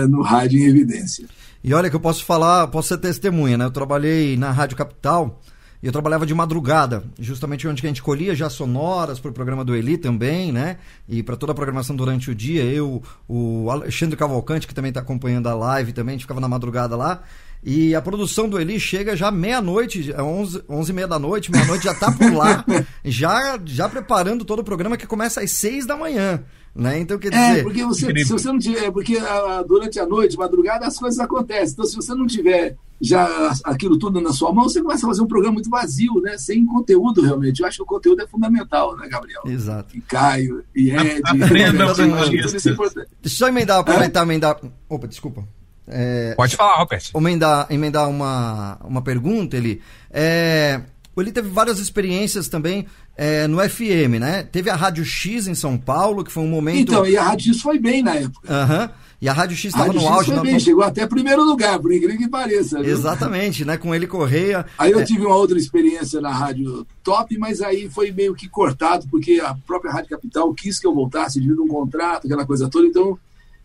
no rádio em evidência. E olha que eu posso falar, posso ser testemunha, né? Eu trabalhei na Rádio Capital e eu trabalhava de madrugada, justamente onde a gente colhia já sonoras para o programa do Eli também, né? E para toda a programação durante o dia. Eu, o Alexandre Cavalcante, que também está acompanhando a live também, a gente ficava na madrugada lá. E a produção do Eli chega já meia-noite, 11, 11 e meia da noite, meia-noite já tá por lá, já, já preparando todo o programa que começa às 6 da manhã. Né? Então, quer dizer. É, porque você, se você não tiver, porque a, durante a noite, madrugada, as coisas acontecem. Então, se você não tiver já aquilo tudo na sua mão, você começa a fazer um programa muito vazio, né? Sem conteúdo, realmente. Eu acho que o conteúdo é fundamental, né, Gabriel? Exato. E Caio, e Ed. Aprenda isso é importante. Deixa eu só emendar, aproveitar, emendar. Opa, desculpa. É, Pode falar, Robert. Emendar, emendar uma, uma pergunta, ele. É, ele teve várias experiências também é, no FM, né? Teve a Rádio X em São Paulo, que foi um momento. Então, e a Rádio X foi bem na época. Aham. Uhum. E a Rádio X estava no auge. foi não- chegou até primeiro lugar, por incrível que pareça. viu? Exatamente, né? Com ele Correia. Aí eu É, tive uma outra experiência na Rádio Top, mas aí foi meio que cortado, porque a própria Rádio Capital quis que eu voltasse devido a um contrato, aquela coisa toda. Então,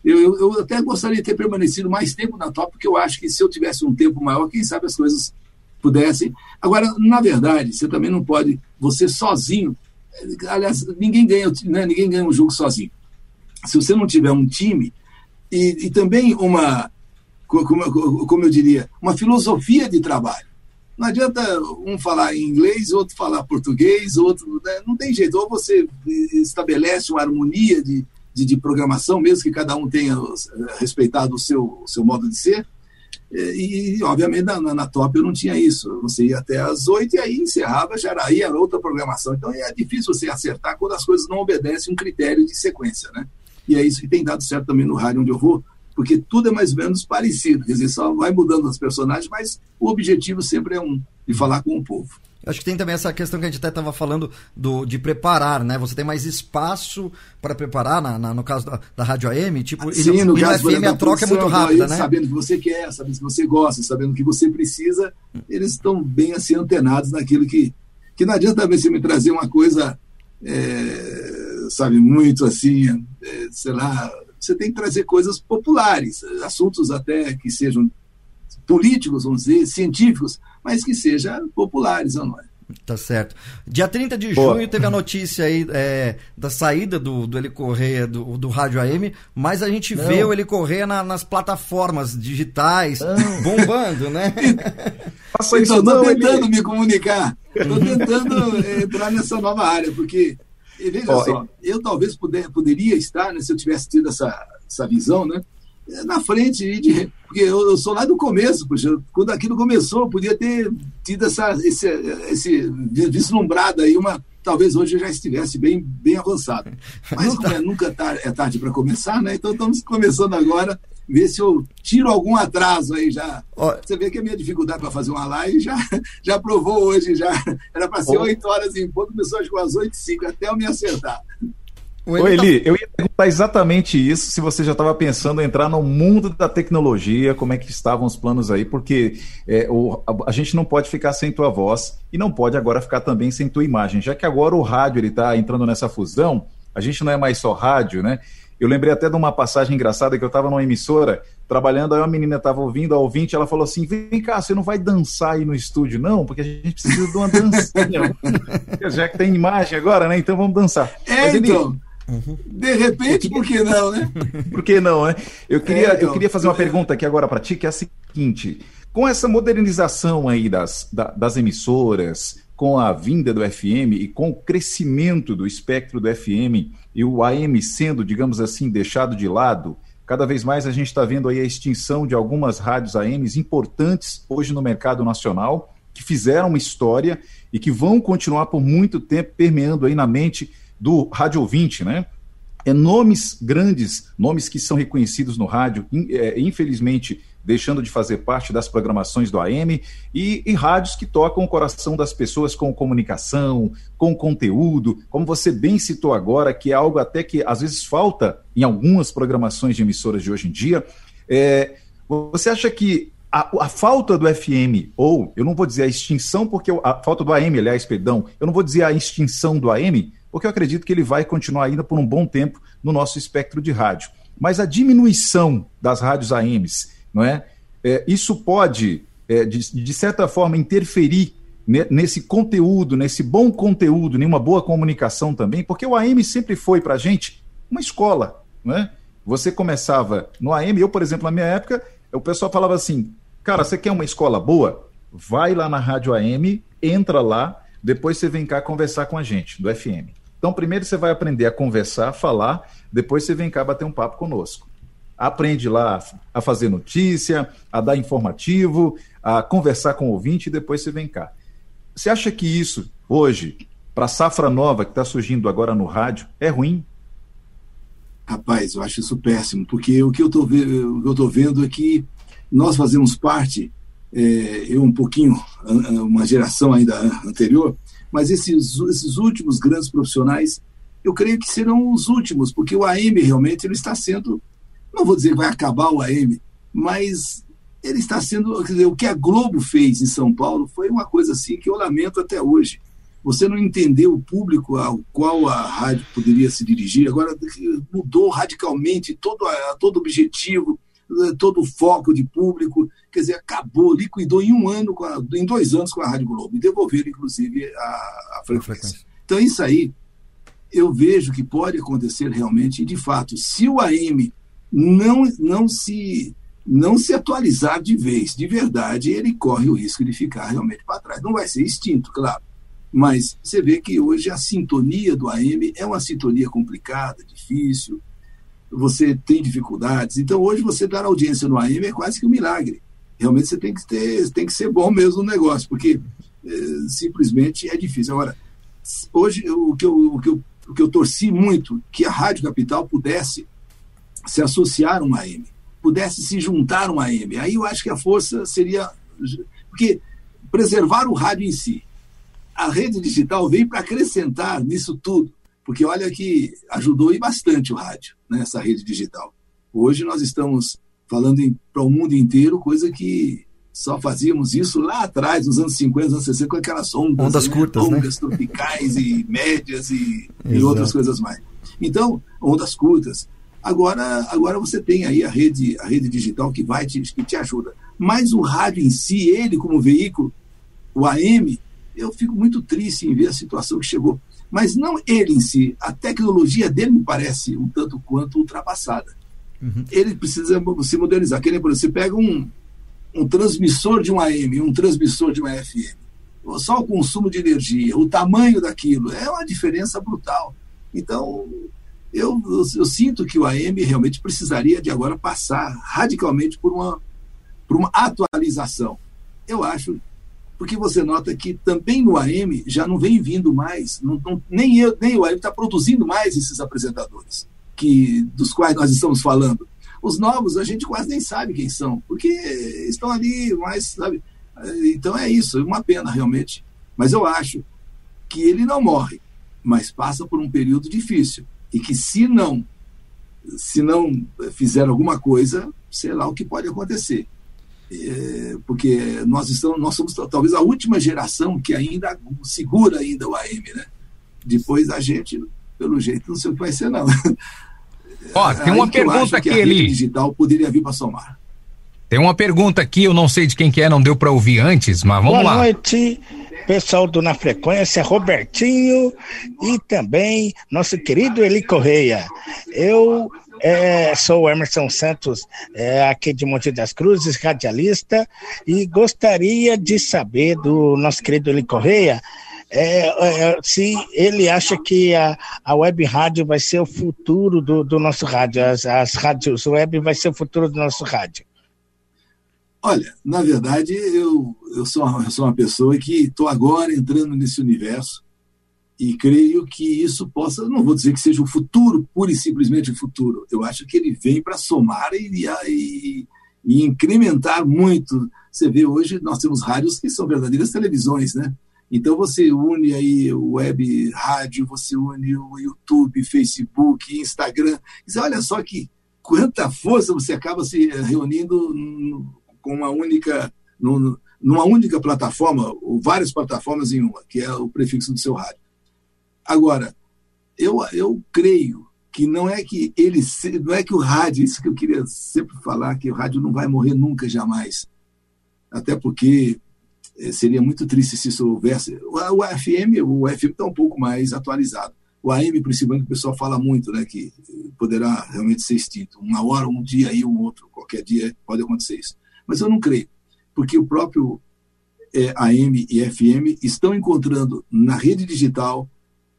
eu, eu, eu até gostaria de ter permanecido mais tempo na Top, porque eu acho que se eu tivesse um tempo maior, quem sabe as coisas pudessem. Agora, na verdade, você também não pode, você sozinho. Aliás, ninguém ganha, né, ninguém ganha um jogo sozinho. Se você não tiver um time e, e também uma, co- como, como eu diria, uma filosofia de trabalho. Não adianta um falar inglês, outro falar português, outro. né, Não tem jeito. Ou você estabelece uma harmonia de, de, de programação, mesmo que cada um tenha eh, respeitado o seu, seu modo de ser. E, obviamente, na, na- na top eu não tinha isso. Você ia até às oito e aí encerrava, já era, aí era outra programação. Então é difícil você acertar quando as coisas não obedecem um critério de sequência, né? E é isso que tem dado certo também no rádio onde eu vou, porque tudo é mais ou menos parecido. Quer dizer, só vai mudando os personagens, mas o objetivo sempre é um, de falar com o povo. Acho que tem também essa questão que a gente até estava falando do, de preparar, né? Você tem mais espaço para preparar, na, na- no caso da, da Rádio AM, tipo, Sim, no, no e no caso, por FM a troca é muito rápida, aí, né? Sabendo o que você quer, sabendo o que você gosta, sabendo o que você precisa, eles estão bem assim antenados naquilo que. Que não adianta também você me trazer uma coisa, é, sabe, muito assim, é, sei lá. Você tem que trazer coisas populares, assuntos até que sejam políticos, vamos dizer, científicos, mas que sejam populares, não é? Tá certo. Dia 30 de Boa. junho teve a notícia aí é, da saída do, do Eli Correia do, do Rádio AM, mas a gente vê o Eli Correia na- nas plataformas digitais, bombando, né? Isso Então, não, estou Eli. tentando me comunicar, estou tentando eh, entrar nessa nova área, porque, e veja Ó, só, eu talvez puder, poderia estar, né, se eu tivesse tido essa, essa visão, né, na frente, e de- porque eu, eu sou lá do começo, puxa, quando aquilo começou, eu podia ter tido essa, esse, esse vislumbrado aí, uma, talvez hoje eu já estivesse bem, bem avançado. Mas como é, nunca tar- é tarde para começar, né, então estamos começando agora, ver se eu tiro algum atraso aí já. Ó, Você vê que a minha dificuldade para fazer uma live já, já provou hoje, já era para ser. 8 horas em ponto, começou às 8 e 5, até eu me acertar. O Ô, Eli tá- Eli, eu ia perguntar exatamente isso, se você já estava pensando em entrar no mundo da tecnologia, como é que estavam os planos aí, porque é, o- a, a gente não pode ficar sem tua voz e não pode agora ficar também sem tua imagem, já que agora o rádio ele está entrando nessa fusão, a gente não é mais só rádio, né? Eu lembrei até de uma passagem engraçada que eu estava numa emissora trabalhando, aí uma menina estava ouvindo, a ouvinte, ela falou assim: vem cá, você não vai dançar aí no estúdio, não? Porque a gente precisa de uma dancinha. Já que tem imagem agora, né? Então vamos dançar. É, Mas, então. Uhum. De repente, por que não, né? por que não, né? Eu queria, é, então, eu queria fazer uma pergunta aqui agora para ti, que é a seguinte: com essa modernização aí das, das emissoras, com a vinda do FM e com o crescimento do espectro do FM e o AM sendo, digamos assim, deixado de lado, cada vez mais a gente está vendo aí a extinção de algumas rádios AMs importantes hoje no mercado nacional, que fizeram uma história e que vão continuar por muito tempo permeando aí na mente do rádio ouvinte, né? É nomes grandes, nomes que são reconhecidos no rádio, é, infelizmente deixando de fazer parte das programações do AM, e, e rádios que tocam o coração das pessoas com comunicação, com conteúdo, como você bem citou agora, que é algo até que às vezes falta em algumas programações de emissoras de hoje em dia. É, você acha que a, a, falta do FM, ou eu não vou dizer a extinção, porque a falta do AM, aliás, perdão, eu não vou dizer a extinção do AM, porque eu acredito que ele vai continuar ainda por um bom tempo no nosso espectro de rádio. Mas a diminuição das rádios AMs, não é? é isso pode, é, de, de, certa forma, interferir nesse conteúdo, nesse bom conteúdo, nenhuma boa comunicação também, porque o AM sempre foi para a gente uma escola, não é? Você começava no AM, eu, por exemplo, na minha época, o pessoal falava assim, cara, você quer uma escola boa? Vai lá na rádio AM, entra lá, depois você vem cá conversar com a gente, do FM. Então, primeiro você vai aprender a conversar, falar, depois você vem cá bater um papo conosco aprende lá a fazer notícia, a dar informativo, a conversar com o ouvinte e depois você vem cá. Você acha que isso, hoje, para a safra nova que está surgindo agora no rádio, é ruim? Rapaz, eu acho isso péssimo, porque o que eu estou vendo é que nós fazemos parte, é, eu um pouquinho, uma geração ainda anterior, mas esses, esses últimos grandes profissionais, eu creio que serão os últimos, porque o AM realmente ele está sendo não vou dizer que vai acabar o AM, mas ele está sendo. Dizer, o que a Globo fez em São Paulo foi uma coisa assim que eu lamento até hoje. Você não entendeu o público ao qual a rádio poderia se dirigir, agora mudou radicalmente todo, todo objetivo, todo o foco de público, quer dizer, acabou, liquidou em um ano, a, em dois anos com a Rádio Globo, e devolveram, inclusive, a, a frequência. Então, isso aí, eu vejo que pode acontecer realmente, de fato, se o AM não, não se não se atualizar de vez, de verdade, ele corre o risco de ficar realmente para trás. Não vai ser extinto, claro, mas você vê que hoje a sintonia do AM é uma sintonia complicada, difícil, você tem dificuldades. Então, hoje, você dar audiência no AM é quase que um milagre. Realmente, você tem que, ter, tem que ser bom mesmo no negócio, porque é, simplesmente é difícil. Agora, hoje, o que, eu, o, que eu, o que eu torci muito, que a Rádio Capital pudesse se associar uma AM, pudesse se juntar uma AM. Aí eu acho que a força seria. Porque preservar o rádio em si. A rede digital veio para acrescentar nisso tudo, porque olha que ajudou e bastante o rádio, né, rede digital. Hoje nós estamos falando para o mundo inteiro, coisa que só fazíamos isso lá atrás, nos anos 50, anos 60, com aquelas ondas, ondas né? curtas, ondas né? tropicais e médias e, e outras coisas mais. Então, ondas curtas. Agora, agora você tem aí a rede, a rede digital que vai te, que te ajuda. Mas o rádio em si, ele como veículo, o AM, eu fico muito triste em ver a situação que chegou. Mas não ele em si, a tecnologia dele me parece um tanto quanto ultrapassada. Uhum. Ele precisa se modernizar. Que exemplo, você pega um, um transmissor de um AM, um transmissor de uma FM. Só o consumo de energia, o tamanho daquilo, é uma diferença brutal. Então, eu, eu, eu, sinto que o AM realmente precisaria de agora passar radicalmente por uma, por uma atualização. Eu acho, porque você nota que também no AM já não vem vindo mais, não, não, nem, eu, nem o AM está produzindo mais esses apresentadores que dos quais nós estamos falando. Os novos a gente quase nem sabe quem são, porque estão ali, mas sabe. Então é isso, é uma pena realmente. Mas eu acho que ele não morre, mas passa por um período difícil e que se não se não fizer alguma coisa, sei lá o que pode acontecer. É, porque nós estamos nós somos talvez a última geração que ainda segura ainda o AM, né? Depois a gente, pelo jeito, não sei o que vai ser não. Ó, tem uma pergunta aqui, Eli. digital poderia vir para somar. Tem uma pergunta aqui, eu não sei de quem que é, não deu para ouvir antes, mas vamos Boa lá. noite, pessoal do Na Frequência, Robertinho e também nosso querido Eli Correia. Eu é, sou Emerson Santos, é, aqui de Monte das Cruzes, radialista, e gostaria de saber do nosso querido Eli Correia é, é, se ele acha que a, a web rádio vai ser o futuro do, do nosso rádio, as, as rádios web vai ser o futuro do nosso rádio. Olha, na verdade, eu, eu, sou, eu sou uma pessoa que estou agora entrando nesse universo e creio que isso possa, não vou dizer que seja o futuro, pura e simplesmente o futuro. Eu acho que ele vem para somar e, e, e, incrementar muito. Você vê hoje, nós temos rádios que são verdadeiras televisões, né? Então você une aí o web rádio, você une o YouTube, Facebook, Instagram. Você olha só que quanta força você acaba se reunindo com uma única, numa única plataforma, ou várias plataformas em uma, que é o prefixo do seu rádio. Agora, eu, eu creio que não é que ele não é que o rádio, isso que eu queria sempre falar, que o rádio não vai morrer nunca jamais. Até porque eh, seria muito triste se isso houvesse. O FM, o FM está um pouco mais atualizado. O AM, principalmente, o pessoal fala muito, né, que poderá realmente ser extinto. Uma hora, um dia e um outro, qualquer dia pode acontecer isso. Mas eu não creio, porque o próprio é, AM e FM estão encontrando na rede digital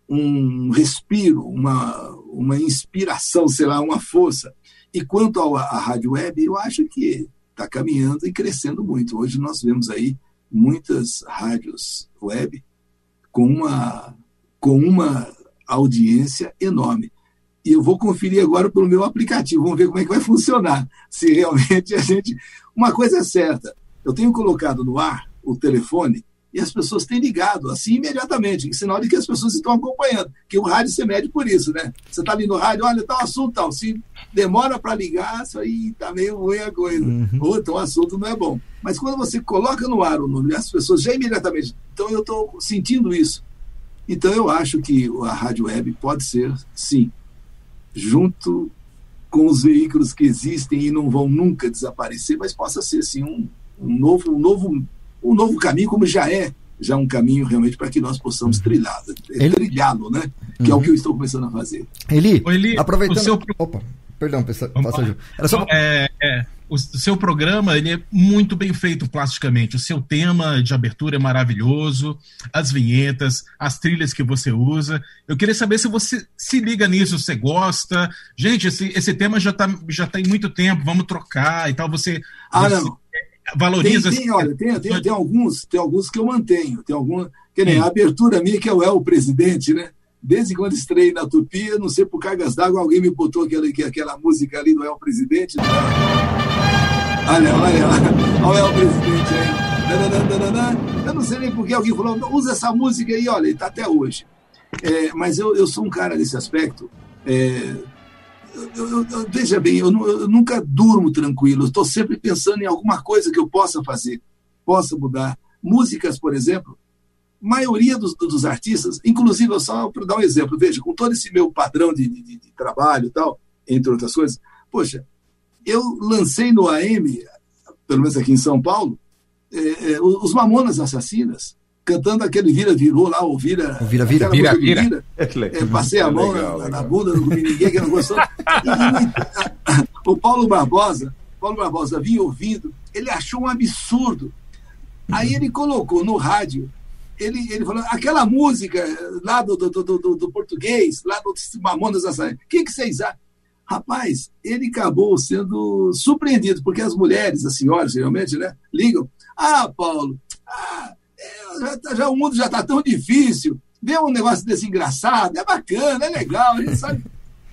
um respiro, uma, uma inspiração, sei lá, uma força. E quanto à rádio web, eu acho que está caminhando e crescendo muito. Hoje nós vemos aí muitas rádios web com uma, com uma audiência enorme. E eu vou conferir agora pelo meu aplicativo, vamos ver como é que vai funcionar. Se realmente a gente. Uma coisa é certa, eu tenho colocado no ar o telefone e as pessoas têm ligado assim imediatamente, sinal de que as pessoas estão acompanhando, que o rádio se mede por isso, né? Você está ali no rádio, olha, está um assunto tal, se demora para ligar, isso aí está meio ruim a coisa, uhum. ou então o assunto não é bom. Mas quando você coloca no ar o número, as pessoas já imediatamente, então eu estou sentindo isso. Então eu acho que a rádio web pode ser, sim, junto com os veículos que existem e não vão nunca desaparecer, mas possa ser sim um, um novo, um novo um novo caminho, como já é já um caminho realmente para que nós possamos trilhar, Ele... trilhá-lo, né? Que uhum. é o que eu estou começando a fazer. Eli, Eli aproveitando. Seu... Opa, perdão, passageiro. Era só... é, é, o seu programa ele é muito bem feito plasticamente. O seu tema de abertura é maravilhoso, as vinhetas, as trilhas que você usa. Eu queria saber se você se liga nisso, você gosta. Gente, esse, esse tema já está já tá em muito tempo, vamos trocar e tal. Você. Ah, você... não valoriza. Tem, tem, olha, tem, tem, tem, alguns, tem alguns que eu mantenho. Tem algum, que nem a abertura minha, que é o Presidente, né? Desde quando estrei na Tupi, não sei por cargas d'água, alguém me botou aquela, aquela música ali do El Presidente. Olha, olha, olha o El Presidente aí. Eu não sei nem por que alguém falou, usa essa música aí, olha, está até hoje. É, mas eu, eu sou um cara nesse aspecto. É, eu, eu, veja bem, eu, eu, nunca durmo tranquilo, estou sempre pensando em alguma coisa que eu possa fazer, possa mudar. Músicas, por exemplo, maioria dos, dos artistas, inclusive, só para dar um exemplo, veja, com todo esse meu padrão de, de, de trabalho e tal, entre outras coisas, poxa, eu lancei no AM, pelo menos aqui em São Paulo, é, é, os Mamonas Assassinas cantando aquele vira virou lá, ou vira. Vira, vira, vira, vira. vira. É, passei a mão legal, na, legal. na, bunda, não comi ninguém que não gostou. E, o Paulo Barbosa, Paulo Barbosa vinha ouvindo, ele achou um absurdo. Aí ele colocou no rádio, ele, ele falou, aquela música lá do, do, do, do, do português, lá do Mamonas Açaí, o que, que vocês acham? Rapaz, ele acabou sendo surpreendido, porque as mulheres, as senhoras, geralmente, né, ligam. Ah, Paulo, ah, já, tá, já, o mundo já está tão difícil, vê um negócio desse engraçado, é bacana, é legal, a gente sabe.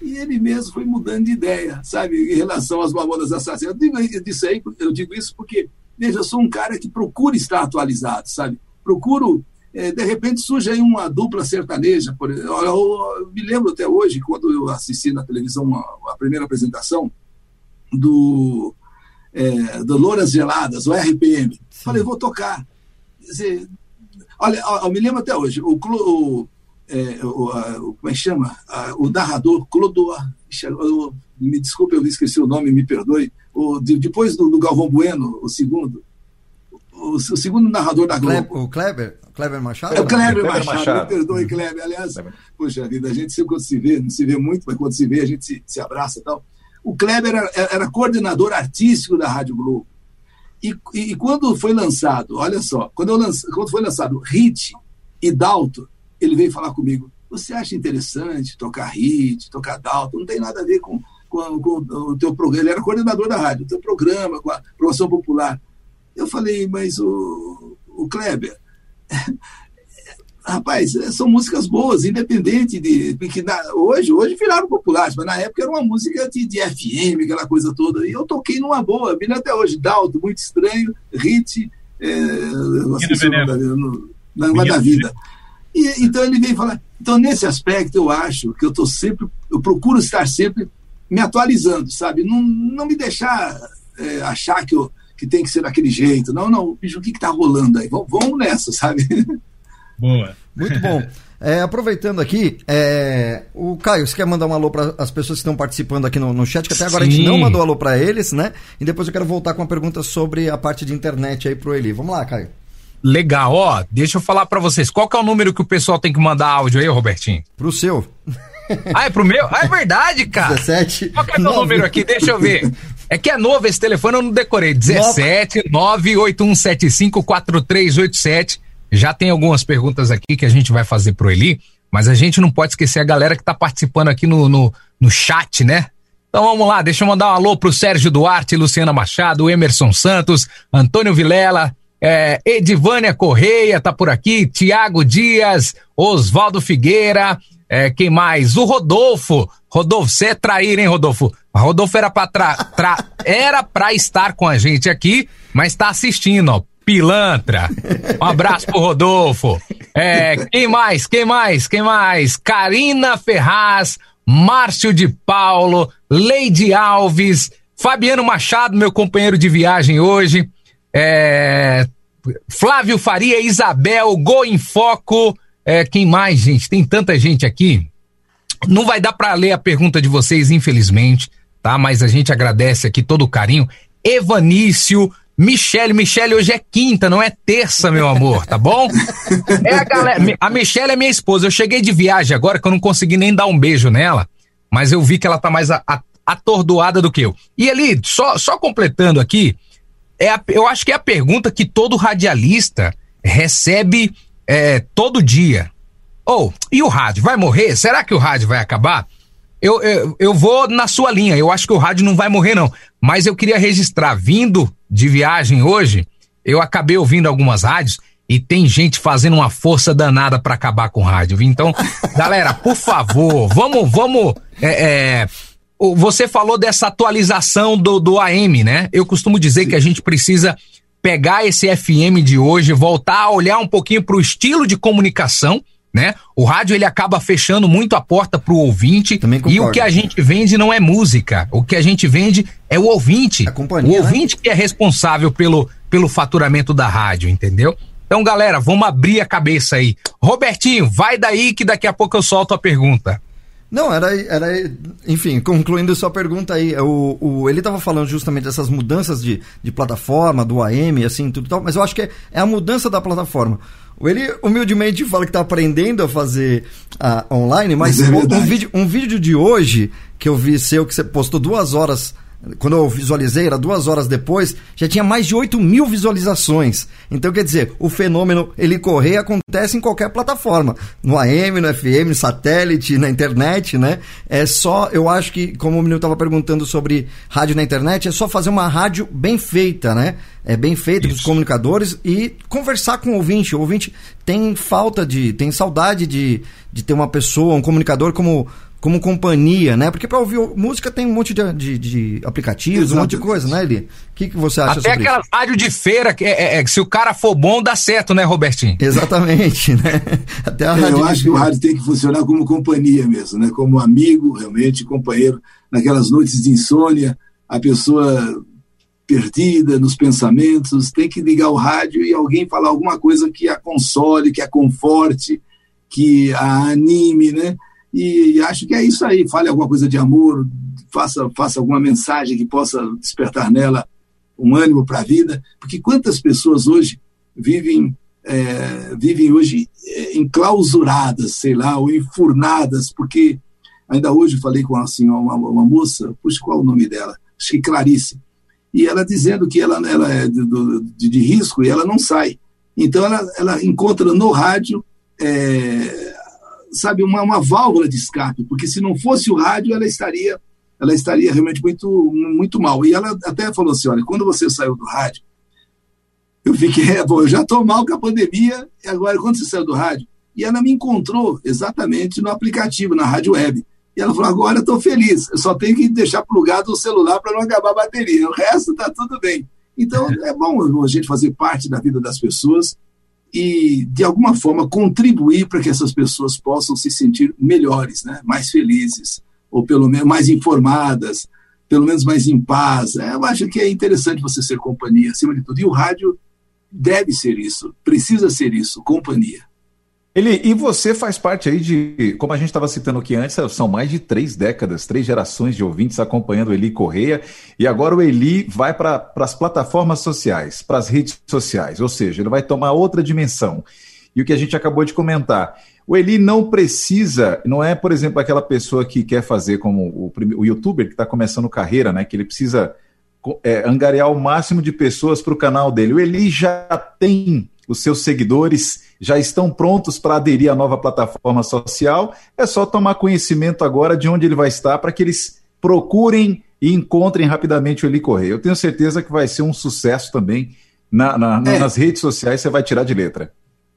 E ele mesmo foi mudando de ideia, sabe, em relação às mamonas assassinas. Eu digo, isso aí, eu digo isso porque, veja, eu sou um cara que procura estar atualizado, sabe? Procuro, é, de repente surge aí uma dupla sertaneja, por. Eu, eu, me lembro até hoje, quando eu assisti na televisão a, a primeira apresentação do, é, do Louras Geladas, o RPM. Sim. Falei, vou tocar. Dizer, Olha, eu me lembro até hoje, o, o, é, o, a, o como é que chama? A, o narrador Clodoar, me desculpe, eu esqueci o nome, me perdoe. O, de, depois do, do, Galvão Bueno, o segundo. O, o, segundo narrador da Globo. O Kleber? Kleber Machado? É o Kleber, Kleber Machado, Machado, me perdoe, Kleber. Aliás, Kleber. poxa vida, a gente sempre quando se vê, não se vê muito, mas quando se vê, a gente se, se abraça e tal. O Kleber era, era coordenador artístico da Rádio Globo. E, e, quando foi lançado, olha só, quando, quando foi lançado Hit e Dalton, ele veio falar comigo. Você acha interessante tocar Hit, tocar Dalton? Não tem nada a ver com, com, com o teu programa. Ele era coordenador da rádio, o teu programa, com a promoção popular. Eu falei, mas o, o Kleber, rapaz, são músicas boas, independente de. Porque na, hoje, hoje viraram populares, mas na época era uma música de, de FM, aquela coisa toda. E eu toquei numa boa, me até hoje, Dalto, muito estranho, Hit, é, na, na da vida. E, então ele veio falar. Então, nesse aspecto, eu acho que eu estou sempre, eu procuro estar sempre me atualizando, sabe? Não, não me deixar é, achar que, eu, que tem que ser daquele jeito. Não, não, bicho, o que está rolando aí? Vamos, vamos nessa, sabe? Boa. Muito bom. É, aproveitando aqui, é, o Caio, você quer mandar um alô para as pessoas que estão participando aqui no, no chat, que até agora Sim. a gente não mandou alô para eles, né? E depois eu quero voltar com uma pergunta sobre a parte de internet aí pro Eli. Vamos lá, Caio. Legal, ó, deixa eu falar para vocês. Qual que é o número que o pessoal tem que mandar áudio aí, Robertinho? Pro seu. Ah, é pro meu? Ah, é verdade, cara. 17. Qual que é o meu número aqui? Deixa eu ver. É que é novo esse telefone, eu não decorei. 17 98175 4387. Já tem algumas perguntas aqui que a gente vai fazer pro Eli, mas a gente não pode esquecer a galera que tá participando aqui no, no, no chat, né? Então vamos lá, deixa eu mandar um alô pro Sérgio Duarte, Luciana Machado, Emerson Santos, Antônio Vilela, é, Edivânia Correia tá por aqui, Tiago Dias, Oswaldo Figueira, é, quem mais? O Rodolfo. Rodolfo, você é traíra, hein, Rodolfo? Rodolfo era pra, tra, tra, era pra estar com a gente aqui, mas tá assistindo, ó. Pilantra. Um abraço pro Rodolfo. É, quem mais? Quem mais? Quem mais? Karina Ferraz, Márcio de Paulo, Leide Alves, Fabiano Machado, meu companheiro de viagem hoje. É, Flávio Faria, Isabel, Go em Foco. É, quem mais, gente? Tem tanta gente aqui. Não vai dar para ler a pergunta de vocês, infelizmente, tá? Mas a gente agradece aqui todo o carinho. Evanício, Michele, Michele, hoje é quinta, não é terça, meu amor, tá bom? É a galera. A Michele é minha esposa. Eu cheguei de viagem agora que eu não consegui nem dar um beijo nela, mas eu vi que ela tá mais a, a, atordoada do que eu. E ali, só, só completando aqui, é a, eu acho que é a pergunta que todo radialista recebe é, todo dia. Ou, oh, e o rádio? Vai morrer? Será que o rádio vai acabar? Eu, eu, eu vou na sua linha. Eu acho que o rádio não vai morrer, não. Mas eu queria registrar, vindo de viagem hoje, eu acabei ouvindo algumas rádios e tem gente fazendo uma força danada para acabar com o rádio. Então, galera, por favor, vamos, vamos. É, é, você falou dessa atualização do, do AM, né? Eu costumo dizer que a gente precisa pegar esse FM de hoje, voltar a olhar um pouquinho para o estilo de comunicação né? O rádio ele acaba fechando muito a porta pro ouvinte e o que a gente vende não é música, o que a gente vende é o ouvinte. o né? ouvinte né? que é responsável pelo, pelo faturamento da rádio, entendeu? Então, galera, vamos abrir a cabeça aí. Robertinho, vai daí que daqui a pouco eu solto a pergunta. Não, era, era. Enfim, concluindo sua pergunta aí, o, o, ele estava falando justamente dessas mudanças de, de plataforma, do AM, assim, tudo tal, mas eu acho que é, é a mudança da plataforma. Ele humildemente fala que está aprendendo a fazer uh, online, mas, mas é um, um, vídeo, um vídeo de hoje que eu vi seu, que você postou duas horas quando eu visualizei, era duas horas depois, já tinha mais de 8 mil visualizações. Então, quer dizer, o fenômeno ele correr acontece em qualquer plataforma. No AM, no FM, no satélite, na internet, né? É só, eu acho que, como o menino estava perguntando sobre rádio na internet, é só fazer uma rádio bem feita, né? É bem feita dos comunicadores e conversar com o ouvinte. O ouvinte tem falta de, tem saudade de, de ter uma pessoa, um comunicador como como companhia, né? Porque para ouvir música tem um monte de, de, de aplicativos, um monte de coisa, né, Eli? O que, que você acha Até sobre aquela rádio de feira, que é, é, é, se o cara for bom, dá certo, né, Robertinho? Exatamente, né? Até a é, rádio eu acho que o rádio tem que funcionar como companhia mesmo, né? Como amigo, realmente, companheiro. Naquelas noites de insônia, a pessoa perdida nos pensamentos, tem que ligar o rádio e alguém falar alguma coisa que a console, que a conforte, que a anime, né? E acho que é isso aí. Fale alguma coisa de amor, faça, faça alguma mensagem que possa despertar nela um ânimo para a vida, porque quantas pessoas hoje vivem é, vivem hoje é, enclausuradas, sei lá, ou enfurnadas, porque ainda hoje falei com assim, uma, uma moça, puxa, qual é o nome dela? Acho que Clarice, e ela dizendo que ela, ela é de, de, de risco e ela não sai. Então ela, ela encontra no rádio, é, sabe, uma, uma válvula de escape, porque se não fosse o rádio, ela estaria ela estaria realmente muito, muito mal. E ela até falou assim: olha, quando você saiu do rádio, eu fiquei, bom, eu já estou mal com a pandemia, e agora quando você saiu do rádio? E ela me encontrou exatamente no aplicativo, na rádio web. E ela falou: agora estou feliz, eu só tenho que deixar plugado o celular para não acabar a bateria, o resto está tudo bem. Então é bom a gente fazer parte da vida das pessoas e, de alguma forma, contribuir para que essas pessoas possam se sentir melhores, né? mais felizes ou pelo menos mais informadas, pelo menos mais em paz. É, eu acho que é interessante você ser companhia, acima de tudo. E o rádio deve ser isso, precisa ser isso, companhia. Ele, e você faz parte aí de, como a gente estava citando aqui antes, são mais de três décadas, três gerações de ouvintes acompanhando o Eli Correia, e agora o Eli vai para as plataformas sociais, para as redes sociais, ou seja, ele vai tomar outra dimensão. E o que a gente acabou de comentar, o Eli não precisa, não é, por exemplo, aquela pessoa que quer fazer como o, o youtuber que está começando carreira, né? Que ele precisa é, angariar o máximo de pessoas para o canal dele. O Eli já tem os seus seguidores, já estão prontos para aderir à nova plataforma social. É só tomar conhecimento agora de onde ele vai estar para que eles procurem e encontrem rapidamente o Eli Correia. Eu tenho certeza que vai ser um sucesso também na, na, é. nas redes sociais, você vai tirar de letra.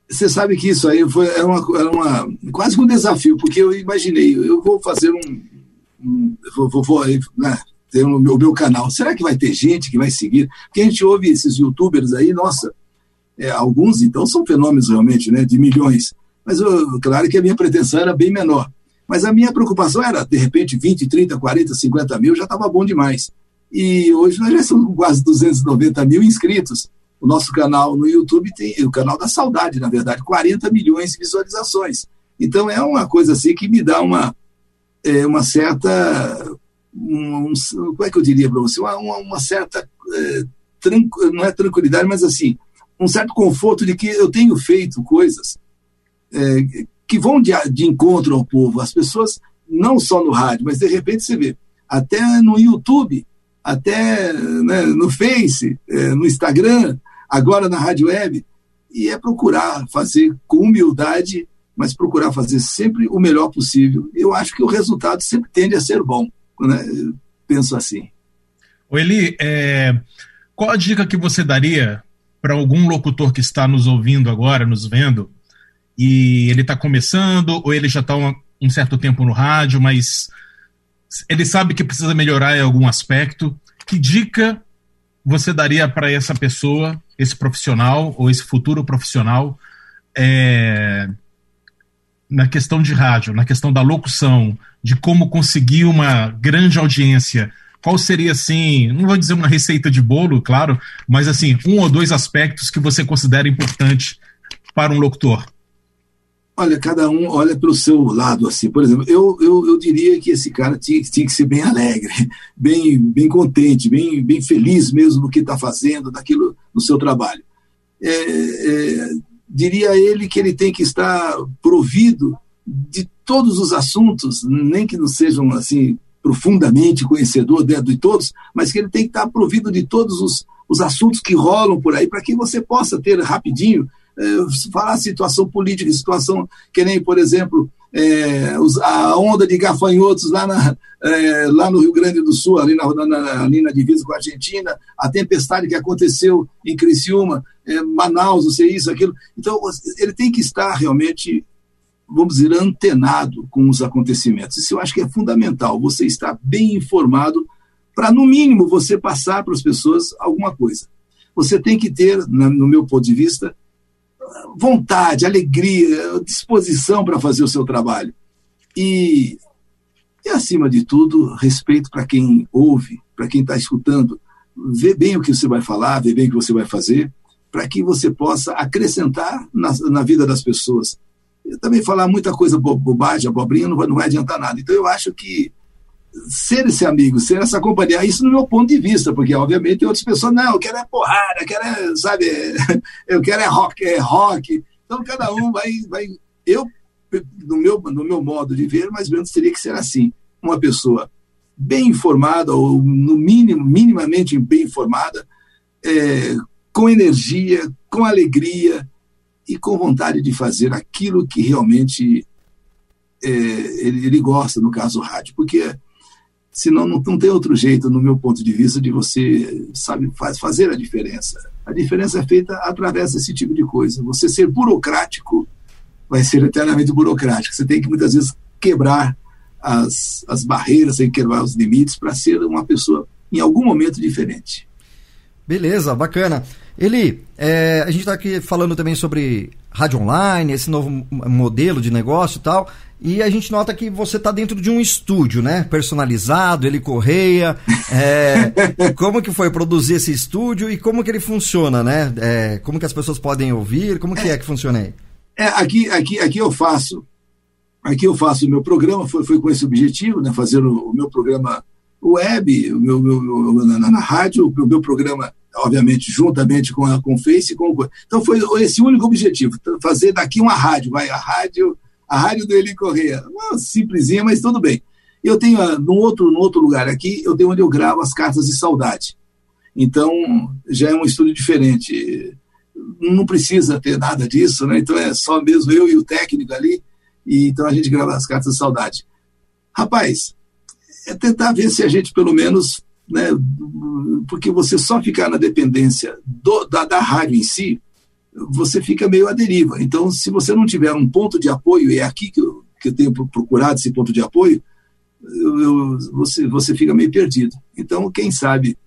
Você sabe que isso aí foi, era, uma, era uma, quase um desafio, porque eu imaginei, eu vou fazer um. um vou, vou, vou né, ter o meu, meu canal. Será que vai ter gente que vai seguir? Porque a gente ouve esses youtubers aí, nossa, é, alguns então são fenômenos realmente, né, de milhões. Mas eu, claro que a minha pretensão era bem menor. Mas a minha preocupação era, de repente, 20, 30, 40, 50 mil já estava bom demais. E hoje nós já somos com quase 290 mil inscritos. O nosso canal no YouTube tem o canal da saudade, na verdade, 40 milhões de visualizações. Então é uma coisa assim que me dá uma, é, uma certa. Um, um, como é que eu diria para você? Uma, uma, uma certa. É, não é tranquilidade, mas assim, um certo conforto de que eu tenho feito coisas é, que vão de, de encontro ao povo. As pessoas, não só no rádio, mas de repente você vê, até no YouTube, até né, no Face, é, no Instagram, agora na rádio web, e é procurar fazer com humildade, mas procurar fazer sempre o melhor possível. Eu acho que o resultado sempre tende a ser bom, né? Penso assim. O Eli, é, qual a dica que você daria para algum locutor que está nos ouvindo agora, nos vendo, e ele está começando, ou ele já está um, um certo tempo no rádio, mas ele sabe que precisa melhorar em algum aspecto. Que dica você daria para essa pessoa, esse profissional ou esse futuro profissional, é, na questão de rádio, na questão da locução, de como conseguir uma grande audiência? Qual seria, assim, não vou dizer uma receita de bolo, claro, mas assim, um ou dois aspectos que você considera importante para um locutor? Olha, cada um olha pelo seu lado, assim. Por exemplo, eu, eu, eu diria que esse cara tinha, tinha que ser bem alegre, bem, bem contente, bem, bem feliz mesmo no que está fazendo, daquilo, no seu trabalho. É, é, diria ele que ele tem que estar provido de todos os assuntos, nem que não sejam assim profundamente conhecedor de, de todos, mas que ele tem que estar provido de todos os, os assuntos que rolam por aí, para que você possa ter rapidinho é, falar situação política, situação que nem, por exemplo, é, os, a onda de gafanhotos lá, na, é, lá no Rio Grande do Sul, ali na, na, ali na divisa com a Argentina, a tempestade que aconteceu em Criciúma, Manaus, não sei isso, aquilo. Então, ele tem que estar realmente, vamos dizer, antenado com os acontecimentos. Isso eu acho que é fundamental, você estar bem informado para, no mínimo, você passar para as pessoas alguma coisa. Você tem que ter, no meu ponto de vista, vontade, alegria, disposição para fazer o seu trabalho. E, e acima de tudo, respeito para quem ouve, para quem está escutando. Vê bem o que você vai falar, vê bem o que você vai fazer, para que você possa acrescentar na, na vida das pessoas. Também falar muita coisa bobagem, abobrinha, não vai, não vai adiantar nada. Então eu acho que ser esse amigo, ser essa companhia, isso no meu ponto de vista, porque obviamente outras pessoas, não, eu quero é porrada, eu quero é, sabe, eu quero é rock, é rock. Então cada um vai, vai eu no meu, no meu modo de ver, mais ou menos teria que ser assim, uma pessoa bem informada ou no mínimo minimamente bem informada, é, com energia, com alegria e com vontade de fazer aquilo que realmente é, ele, ele, gosta, no caso o rádio, porque senão não, não tem outro jeito, no meu ponto de vista, de você, sabe, faz, fazer a diferença. A diferença é feita através desse tipo de coisa. Você ser burocrático vai ser eternamente burocrático. Você tem que muitas vezes quebrar as, as barreiras, tem que quebrar os limites para ser uma pessoa em algum momento diferente. Beleza, bacana. Eli, é, a gente está aqui falando também sobre rádio online, esse novo modelo de negócio e tal. E a gente nota que você está dentro de um estúdio, né? Personalizado, ele correia. É, como que foi produzir esse estúdio e como que ele funciona, né? É, como que as pessoas podem ouvir? Como que é, que funciona aí? É, aqui, aqui, aqui eu faço, aqui eu faço o meu programa. Foi, foi com esse objetivo, né? Fazer o, o meu programa web, o meu, meu, meu na, na, rádio, o meu programa, obviamente, juntamente com, a, com o Face. Com, então foi esse o único objetivo, fazer daqui uma rádio, vai a rádio a rádio do Eli Correia. Simplesinha, mas tudo bem. Eu tenho, uh, num outro, num outro lugar aqui, eu tenho onde eu gravo as cartas de saudade. Então, já é um estúdio diferente. Não precisa ter nada disso, né? Então é só mesmo eu e o técnico ali. E então a gente grava as cartas de saudade. Rapaz, é tentar ver se a gente pelo menos, né? Porque você só ficar na dependência do, da, da rádio em si, você fica meio à deriva. Então, se você não tiver um ponto de apoio, e é aqui que eu, que eu tenho procurado esse ponto de apoio, eu, eu, você, você fica meio perdido. Então, quem sabe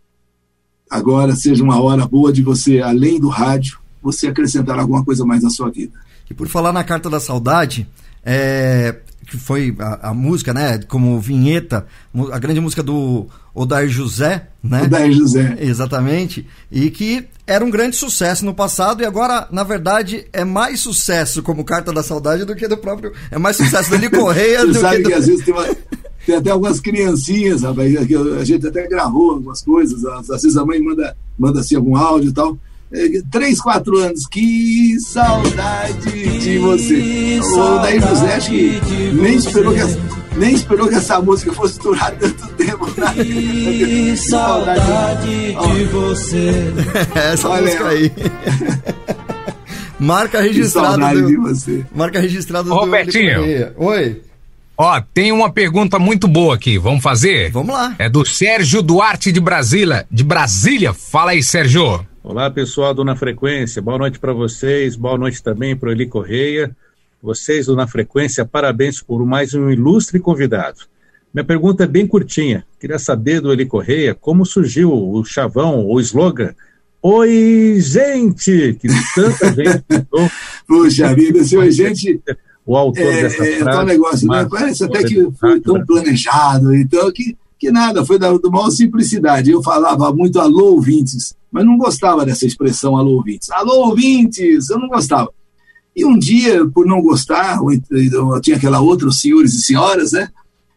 agora seja uma hora boa de você, além do rádio, você acrescentar alguma coisa mais na sua vida. E por falar na Carta da Saudade, é, que foi a, a, música, né, como vinheta, a grande música do Odair José, né? Odair José. Exatamente. E que era um grande sucesso no passado e agora, na verdade, é mais sucesso como Carta da Saudade do que do próprio. É mais sucesso do Correia do sabe que. Do... que às vezes tem, uma, tem até algumas criancinhas, rapaz, que a gente até gravou algumas coisas, às vezes a mãe manda, manda assim algum áudio e tal. Três, quatro anos, que saudade de você. O Daí José acho que nem esperou que, nem esperou que essa música fosse durar tanto tempo. Né? Que saudade de você. essa Olha, música aí. Marca registrada. Do, de você. Marca registrada do Robertinho. Oi. Ó, tem uma pergunta muito boa aqui. Vamos fazer? Vamos lá. É do Sérgio Duarte de Brasília. De Brasília. Fala aí, Sérgio. Olá, pessoal do Na Frequência. Boa noite para vocês. Boa noite também para o Eli Correia. Vocês do Na Frequência, parabéns por mais um ilustre convidado. Minha pergunta é bem curtinha. Queria saber do Eli Correia como surgiu o chavão, o slogan Oi, gente! Que tanta gente. Puxa vida, esse Oi, gente. O autor é, dessa é, frase. É um negócio, né? Parece até que foi tão planejado, então, que, que nada, foi da, da maior simplicidade. Eu falava muito alô, ouvintes mas não gostava dessa expressão alô ouvintes. Alô ouvintes, eu não gostava. E um dia, por não gostar, eu tinha aquela outra, os senhores e senhoras, né?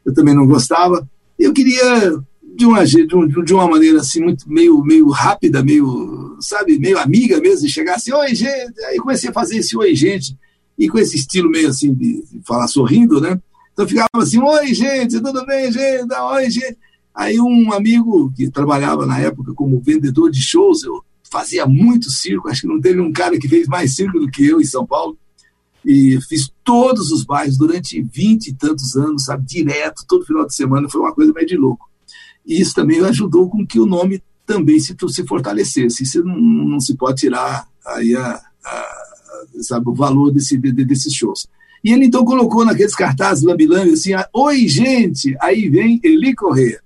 Eu também não gostava. Eu queria, de uma, de uma maneira assim, muito, meio, meio rápida, meio, sabe, meio amiga mesmo, chegar assim, oi, gente. Aí comecei a fazer esse oi, gente. E com esse estilo meio assim de falar sorrindo, né? Então ficava assim, oi, gente, tudo bem, gente? Oi, gente. Aí um amigo que trabalhava na época como vendedor de shows, eu fazia muito circo, acho que não teve um cara que fez mais circo do que eu em São Paulo. E fiz todos os bairros durante vinte e tantos anos, sabe, direto, todo final de semana, foi uma coisa meio de louco. E isso também ajudou com que o nome também se, se fortalecesse. Isso não, não se pode tirar aí a, a, sabe, o valor desse, de, desses shows. E ele então colocou naqueles cartazes lambilambi assim, oi gente, aí vem Eli Correia.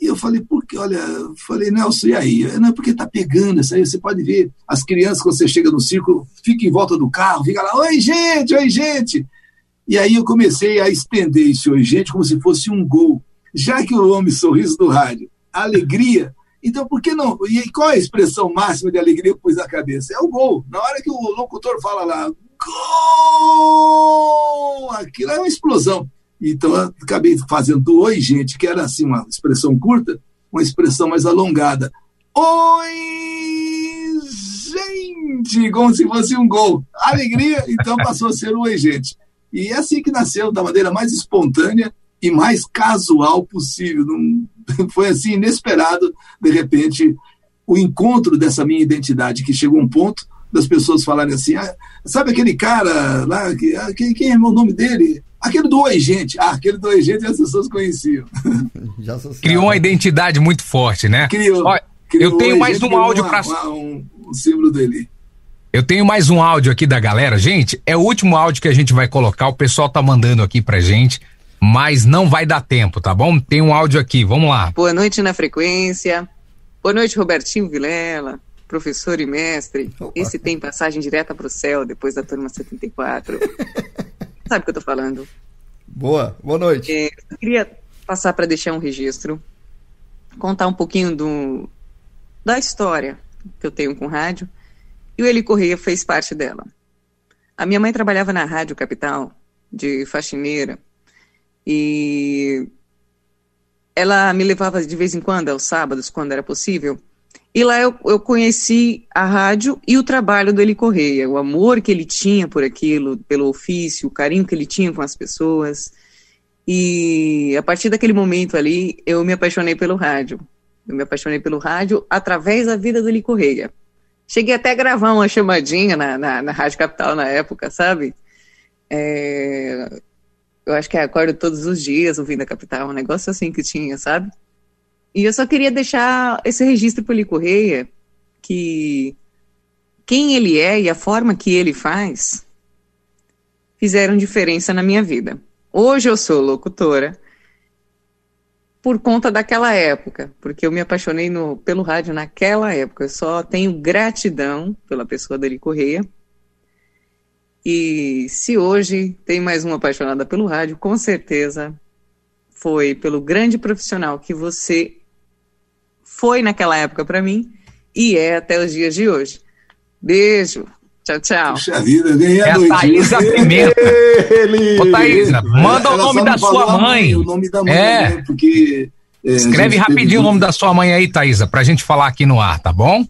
E eu falei, porque, olha, falei, Nelson, e aí? Não, é porque tá pegando isso aí, você pode ver, as crianças, quando você chega no circo, fica em volta do carro, fica lá, oi, gente, oi, gente. E aí eu comecei a estender esse oi, gente, como se fosse um gol. Já que o homem sorriso do rádio, alegria, então por que não? E qual é a expressão máxima de alegria que eu pus na cabeça? É o gol. Na hora que o locutor fala lá, Gol! Aquilo é uma explosão. Então, eu acabei fazendo oi, gente, que era assim, uma expressão curta, uma expressão mais alongada. Oi, gente! Como se fosse um gol. Alegria, então passou a ser um oi, gente. E é assim que nasceu, da maneira mais espontânea e mais casual possível. Não, foi assim, inesperado, de repente, o encontro dessa minha identidade, que chegou a um ponto das pessoas falarem assim: ah, sabe aquele cara lá, que, ah, quem, quem é o nome dele? Aquele do Oi Gente. Ah, aquele do Oi Gente as pessoas conheciam. Criou uma identidade muito forte, né? Criou. Ó, criou eu tenho Oi mais Gente, um áudio para um, um símbolo dele. Eu tenho mais um áudio aqui da galera. Gente, é o último áudio que a gente vai colocar. O pessoal tá mandando aqui pra gente, mas não vai dar tempo, tá bom? Tem um áudio aqui, vamos lá. Boa noite na frequência. Boa noite, Robertinho Vilela, professor e mestre. Esse tem passagem direta para o céu depois da turma 74. Sabe o que eu tô falando? Boa, boa noite. É, eu queria passar para deixar um registro, contar um pouquinho do, da história que eu tenho com rádio. E o Eli Correia fez parte dela. A minha mãe trabalhava na Rádio Capital, de faxineira, e ela me levava de vez em quando, aos sábados, quando era possível, e lá eu, eu conheci a rádio e o trabalho do Eli Correia, o amor que ele tinha por aquilo, pelo ofício, o carinho que ele tinha com as pessoas. E a partir daquele momento ali, eu me apaixonei pelo rádio. Eu me apaixonei pelo rádio através da vida do Eli Correia. Cheguei até a gravar uma chamadinha na, na, na Rádio Capital na época, sabe? É, eu acho que acordo todos os dias ouvindo a Capital, um negócio assim que tinha, sabe? E eu só queria deixar esse registro para o Correia, que quem ele é e a forma que ele faz fizeram diferença na minha vida. Hoje eu sou locutora por conta daquela época, porque eu me apaixonei no, pelo rádio naquela época. Eu só tenho gratidão pela pessoa dele Correia. E se hoje tem mais uma apaixonada pelo rádio, com certeza foi pelo grande profissional que você foi naquela época para mim e é até os dias de hoje. Beijo. Tchau, tchau. Puxa vida, ganhei É a noite. Thaísa Pimenta. Ô, Thaísa, manda o Ela nome só da sua mãe. O nome da mãe, É. né? Porque. é, Escreve rapidinho teve- o nome da sua mãe aí, Thaísa, pra gente falar aqui no ar, tá bom?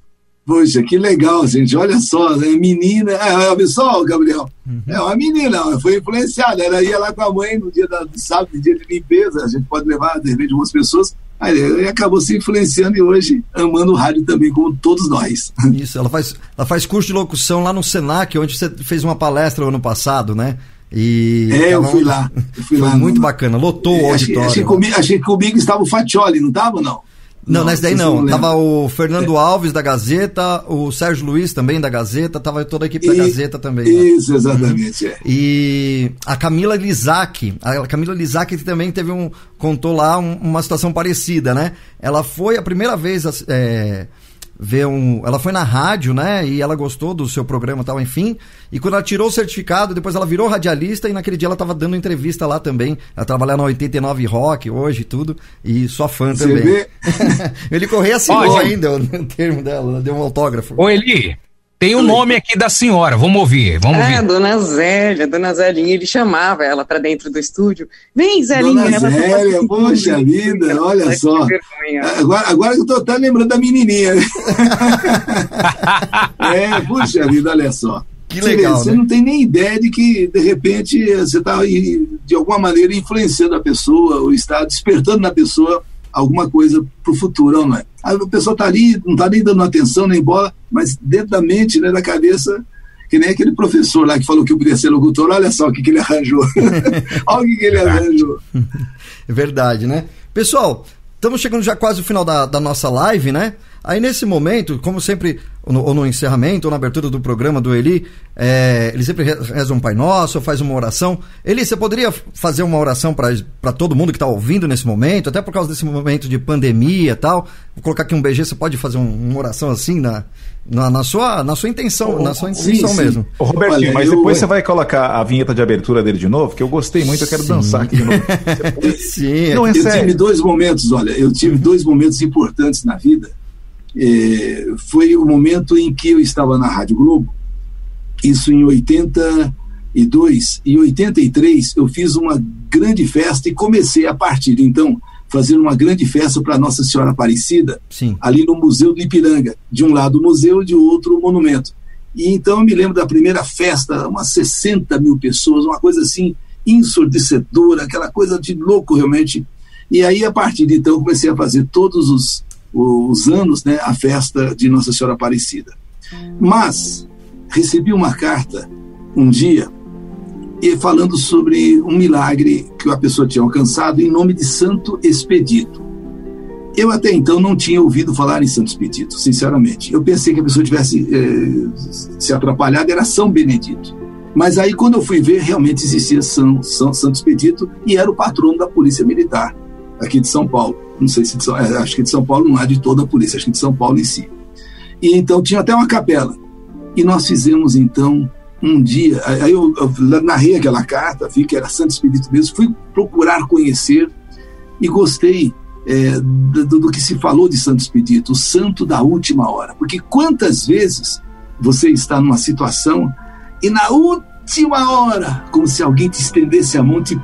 Poxa, que legal, gente. Olha só, né? menina. É, olha só, Gabriel. É uma menina, foi influenciada. Ela ia lá com a mãe no dia da, do sábado, dia de limpeza. A gente pode levar, de repente, algumas pessoas. Aí ele acabou se influenciando e hoje amando o rádio também, como todos nós. Isso, ela faz, ela faz curso de locução lá no Senac, onde você fez uma palestra ano passado, né? E É, eu fui lá. Eu fui Foi lá muito no- bacana, lotou o Achei, auditório. achei, comigo, achei que comigo estava o Fatioli, não estava, não? Não, nessa daí não. Tava o Fernando Alves da Gazeta, o Sérgio Luiz também da Gazeta, tava toda a equipe da E- Gazeta também. né? Isso, exatamente. é. E a Camila Lizac, a Camila Lizac também teve um contou lá um- uma situação parecida, né? Ela foi a primeira vez é, ver um, ela foi na rádio, né? E ela gostou do seu programa, e tal, enfim. E quando ela tirou o certificado, depois ela virou radialista e naquele dia ela tava dando entrevista lá também. Ela trabalha na 89 Rock hoje e tudo, e sua fã Você também. vê? Ele correia assinou Ó, ainda o termo dela, ela deu um autógrafo. Ô, Eli, tem o nome aqui da senhora, vamos ouvir, vamos Ah, ouvir. dona Zélia, dona Zélia, ele chamava ela para dentro do estúdio. Vem, Zélinha. Dona ela tá Zélia, poxa vida, olha só. Agora, agora que eu tô até lembrando da menininha. né? é, puxa vida, olha só. Que Você vê, legal, Você né? não tem nem ideia de que, de repente, você está de alguma maneira influenciando a pessoa, ou está despertando na pessoa alguma coisa para o futuro, não é? A pessoa está ali, não está nem dando atenção nem bola, mas dentro da mente, né, da cabeça, que nem aquele professor lá que falou que eu podia ser locutor, olha só o que, que ele arranjou. olha o que, que ele arranjou. É verdade, né? Pessoal, estamos chegando já quase ao final da, da nossa live, né? Aí nesse momento, como sempre, ou no, ou no encerramento, ou na abertura do programa do Eli, é, ele sempre re- reza um Pai Nosso, faz uma oração. Eli, você poderia fazer uma oração para todo mundo que está ouvindo nesse momento, até por causa desse momento de pandemia e tal? Vou colocar aqui um BG, você pode fazer um- uma oração assim na, na, na sua, na sua intenção, na sua sim, intenção sim. mesmo. Ô, Robertinho, Olha, mas eu- depois você vai colocar a vinheta de abertura dele de novo, que eu gostei muito, eu quero dançar aqui de novo. Sim, Não, é eu sério. tive dois momentos, olha, eu tive dois momentos importantes na vida. É, foi o momento em que eu estava na Rádio Globo isso em 82 e 83 eu fiz uma grande festa e comecei a partir de então fazer uma grande festa para Nossa Senhora Aparecida, Sim. ali no Museu do Ipiranga. De um lado o museu, de outro o monumento. E então eu me lembro da primeira festa, umas 60 mil pessoas, uma coisa assim ensurdecedora, aquela coisa de louco realmente. E aí, a partir de então, eu comecei a fazer todos os, os anos né, a festa de Nossa Senhora Aparecida. Mas recebi uma carta um dia e falando sobre um milagre que a pessoa tinha alcançado em nome de Santo Expedito. Eu até então não tinha ouvido falar em Santo Expedito, sinceramente. Eu pensei que a pessoa tivesse eh, se atrapalhado, era São Benedito. Mas aí, quando eu fui ver, realmente existia São, São Santo Expedito e era o patrono da Polícia Militar aqui de São Paulo. Não sei se de São, é, acho que de São Paulo não é de toda a polícia, acho que de São Paulo em si. E então tinha até uma capela. E nós fizemos então um dia, aí eu, eu narrei aquela carta, vi que era Santo Espírito mesmo, fui procurar conhecer e gostei é, do, do, que se falou de Santo Expedito, o santo da última hora. Porque quantas vezes você está numa situação e na última hora, como se alguém te estendesse a mão, te,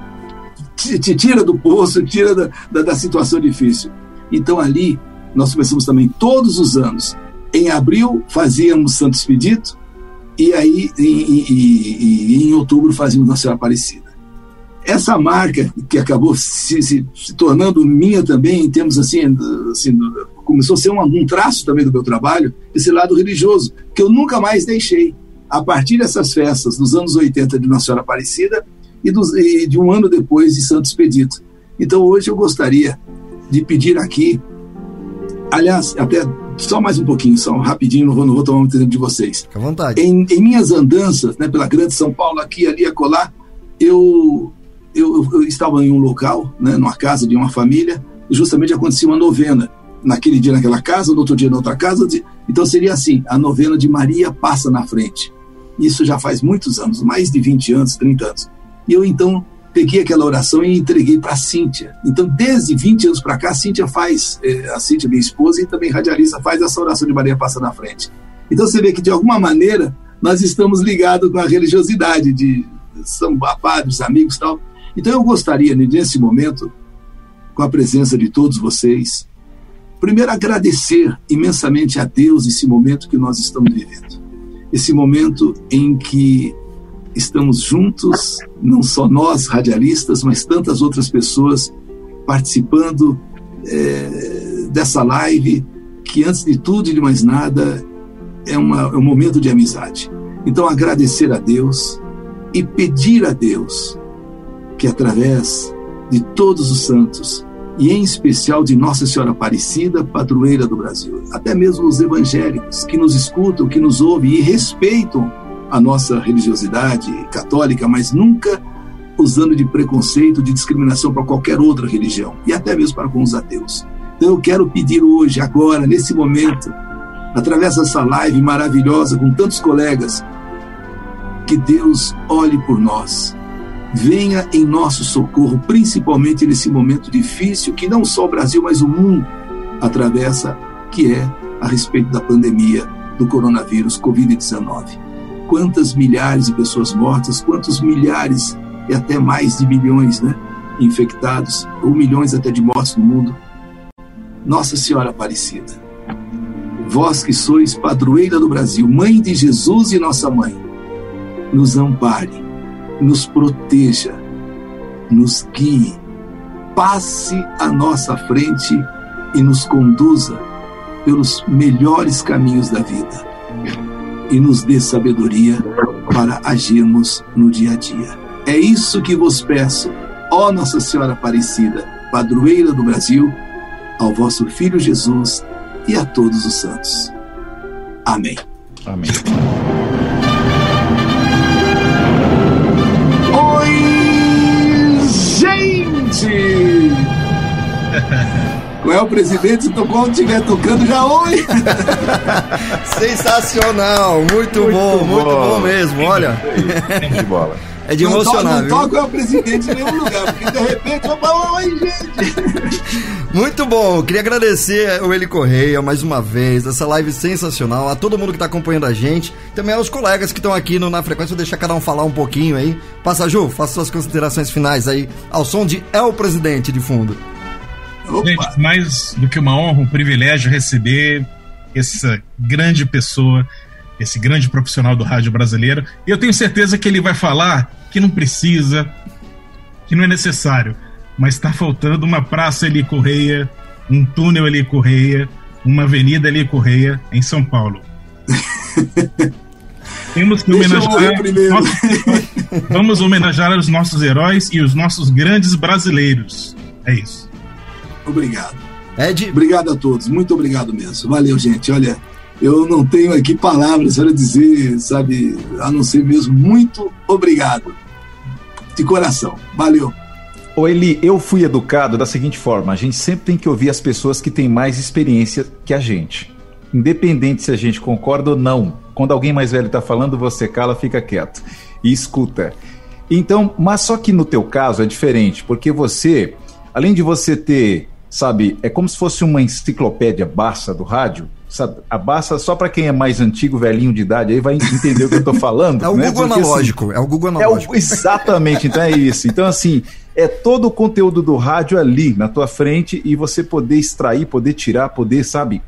te, tira do poço, tira da, da, da situação difícil. Então ali, nós começamos também todos os anos. Em abril fazíamos Santo Expedito, e aí em, em, em outubro fazíamos Nossa Senhora Aparecida. Essa marca que acabou se, se, se, tornando minha também, em termos assim, assim começou a ser um, um, traço também do meu trabalho, esse lado religioso, que eu nunca mais deixei. A partir dessas festas dos anos 80 de Nossa Senhora Aparecida e, dos, e de um ano depois de Santo Expedito. Então hoje eu gostaria de pedir aqui, aliás, até só mais um pouquinho, só rapidinho, não vou, não vou tomar muito tempo de vocês. Fica à vontade. Em, em, minhas andanças, né, pela grande São Paulo, aqui, ali, acolá, eu, eu, eu estava em um local, né, numa casa de uma família, e justamente acontecia uma novena. Naquele dia naquela casa, no outro dia na outra casa. Então seria assim: a novena de Maria passa na frente. Isso já faz muitos anos, mais de 20 anos, 30 anos. E eu então peguei aquela oração e entreguei para Cíntia. Então, desde 20 anos para cá, a Cíntia faz, eh, a Cíntia, minha esposa, e também radialista, faz essa oração de Maria Passa na Frente. Então, você vê que, de alguma maneira, nós estamos ligados com a religiosidade de são padres, amigos e tal. Então, eu gostaria, nesse momento, com a presença de todos vocês, primeiro agradecer imensamente a Deus esse momento que nós estamos vivendo. Esse momento em que estamos juntos, não só nós, radialistas, mas tantas outras pessoas participando é, dessa live, que antes de tudo e de mais nada é, uma, é um momento de amizade. Então, agradecer a Deus e pedir a Deus que, através de todos os santos, e em especial de Nossa Senhora Aparecida, padroeira do Brasil, até mesmo os evangélicos que nos escutam, que nos ouvem e respeitam a nossa religiosidade católica, mas nunca usando de preconceito, de discriminação para qualquer outra religião e até mesmo para com os ateus. Então eu quero pedir hoje, agora, nesse momento, através dessa live maravilhosa com tantos colegas, que Deus olhe por nós, venha em nosso socorro, principalmente nesse momento difícil que não só o Brasil, mas o mundo atravessa, que é a respeito da pandemia do coronavírus Covid-19 quantas milhares de pessoas mortas, quantos milhares e até mais de milhões, né, infectados, ou milhões até de mortos no mundo. Nossa Senhora Aparecida, vós que sois padroeira do Brasil, mãe de Jesus e nossa mãe, nos ampare, nos proteja, nos guie, passe à nossa frente e nos conduza pelos melhores caminhos da vida e nos dê sabedoria para agirmos no dia a dia. É isso que vos peço, ó Nossa Senhora Aparecida, padroeira do Brasil, ao vosso Filho Jesus e a todos os santos. Amém. Amém. Qual é o presidente? Se tocou, estiver tocando, já oi! Sensacional, muito, muito bom, bom, muito bom mesmo, olha. De bola. É de Não emocionar, Não viu? toca o presidente em nenhum lugar, porque de repente eu falo, oi, gente. Muito bom, queria agradecer o Eli Correia mais uma vez, essa live sensacional, a todo mundo que está acompanhando a gente, também aos colegas que estão aqui no, na frequência, vou deixar cada um falar um pouquinho aí. Passa, Ju, faça suas considerações finais aí, ao som de É o Presidente de fundo. Gente, mais do que uma honra, um privilégio receber essa grande pessoa, esse grande profissional do rádio brasileiro. E eu tenho certeza que ele vai falar que não precisa, que não é necessário, mas está faltando uma praça Eli Correia, um túnel Eli Correia, uma avenida Eli Correia em São Paulo. Temos que Deixa homenagear. nossos. Vamos homenagear os nossos heróis e os nossos grandes brasileiros. É isso. Obrigado. Ed, Obrigado a todos, muito obrigado mesmo. Valeu, gente. Olha, eu não tenho aqui palavras para dizer, sabe, a não ser mesmo muito obrigado. De coração. Valeu. Ô Eli, eu fui educado da seguinte forma: a gente sempre tem que ouvir as pessoas que têm mais experiência que a gente. Independente se a gente concorda ou não. Quando alguém mais velho está falando, você cala, fica quieto e escuta. Então, mas só que no teu caso é diferente, porque você, além de você ter, sabe, é como se fosse uma enciclopédia Barça do rádio. Sabe? A Barça, só para quem é mais antigo, velhinho de idade, aí vai entender o que eu tô falando. é o né? Google Porque, assim, analógico, é o Google é o- analógico. exatamente, então é isso. Então, assim, é todo o conteúdo do rádio ali na tua frente e você poder extrair, poder tirar, poder, sabe,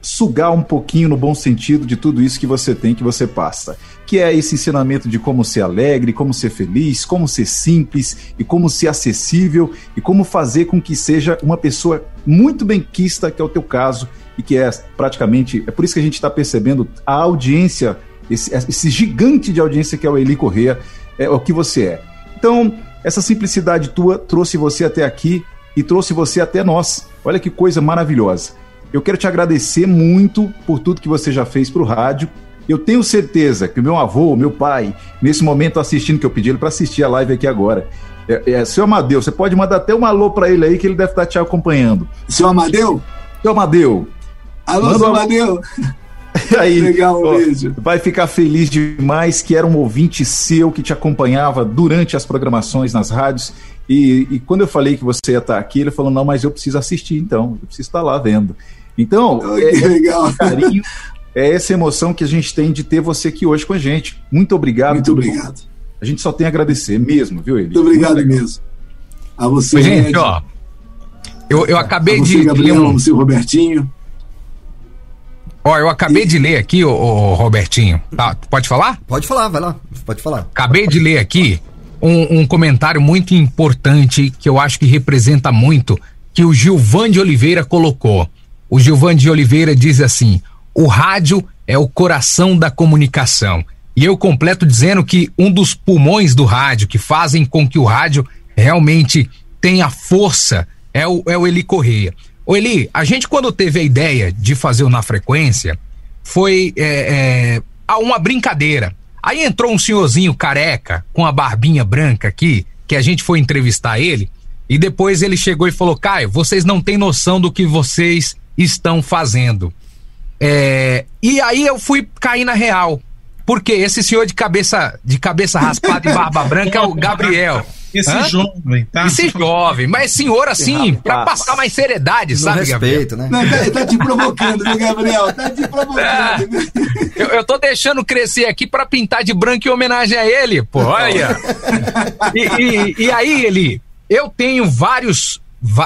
sugar um pouquinho no bom sentido de tudo isso que você tem, que você passa. Que é esse ensinamento de como ser alegre, como ser feliz, como ser simples e como ser acessível e como fazer com que seja uma pessoa muito benquista, que é o teu caso, e que é praticamente. É por isso que a gente está percebendo a audiência, esse, esse gigante de audiência que é o Eli Corrêa, é o que você é. Então, essa simplicidade tua trouxe você até aqui e trouxe você até nós. Olha que coisa maravilhosa. Eu quero te agradecer muito por tudo que você já fez para o rádio. Eu tenho certeza que o meu avô, meu pai, nesse momento assistindo, que eu pedi ele para assistir a live aqui agora. É, é, seu Amadeu, você pode mandar até um alô para ele aí que ele deve estar te acompanhando. Seu Amadeu? Seu Amadeu. Alô, Manda seu Amadeu. aí, Legal, ó, beijo. Vai ficar feliz demais que era um ouvinte seu que te acompanhava durante as programações nas rádios. E, e quando eu falei que você ia estar aqui, ele falou: não, mas eu preciso assistir então, eu preciso estar lá vendo. Então, Ai, é, que legal. esse carinho, é essa emoção que a gente tem de ter você aqui hoje com a gente. Muito obrigado. Muito obrigado. A gente só tem a agradecer mesmo, viu, Eli? Muito obrigado legal. mesmo. A você, gente, Ed, ó. Eu, eu a acabei você, de ler Gabriel, um. seu Robertinho. Ó, eu acabei de ler aqui, ô, ô, Robertinho. Tá, pode falar? Pode falar, vai lá, pode falar. Acabei de ler aqui um, um comentário muito importante que eu acho que representa muito que o Gilvan de Oliveira colocou. O Gilvan de Oliveira diz assim: o rádio é o coração da comunicação. E eu completo dizendo que um dos pulmões do rádio, que fazem com que o rádio realmente tenha força, é o, é o Eli Correia. Ô Eli, a gente quando teve a ideia de fazer o Na Frequência, foi é, é, uma brincadeira. Aí entrou um senhorzinho careca, com a barbinha branca aqui, que a gente foi entrevistar ele, e depois ele chegou e falou: Caio, vocês não têm noção do que vocês estão fazendo. É, e aí eu fui cair na real. Porque esse senhor de cabeça de cabeça raspada e barba branca é o Gabriel. Esse Hã? jovem, tá? Esse jovem, mas senhor assim, pra passar mais seriedade, No sabe, Gabriel? respeito, né? Não, tá, tá te provocando, viu, Gabriel? Tá te provocando. viu? Eu, eu tô deixando crescer aqui pra pintar de branco em homenagem a ele, pô, olha. E, e- e aí, ele, eu tenho vários.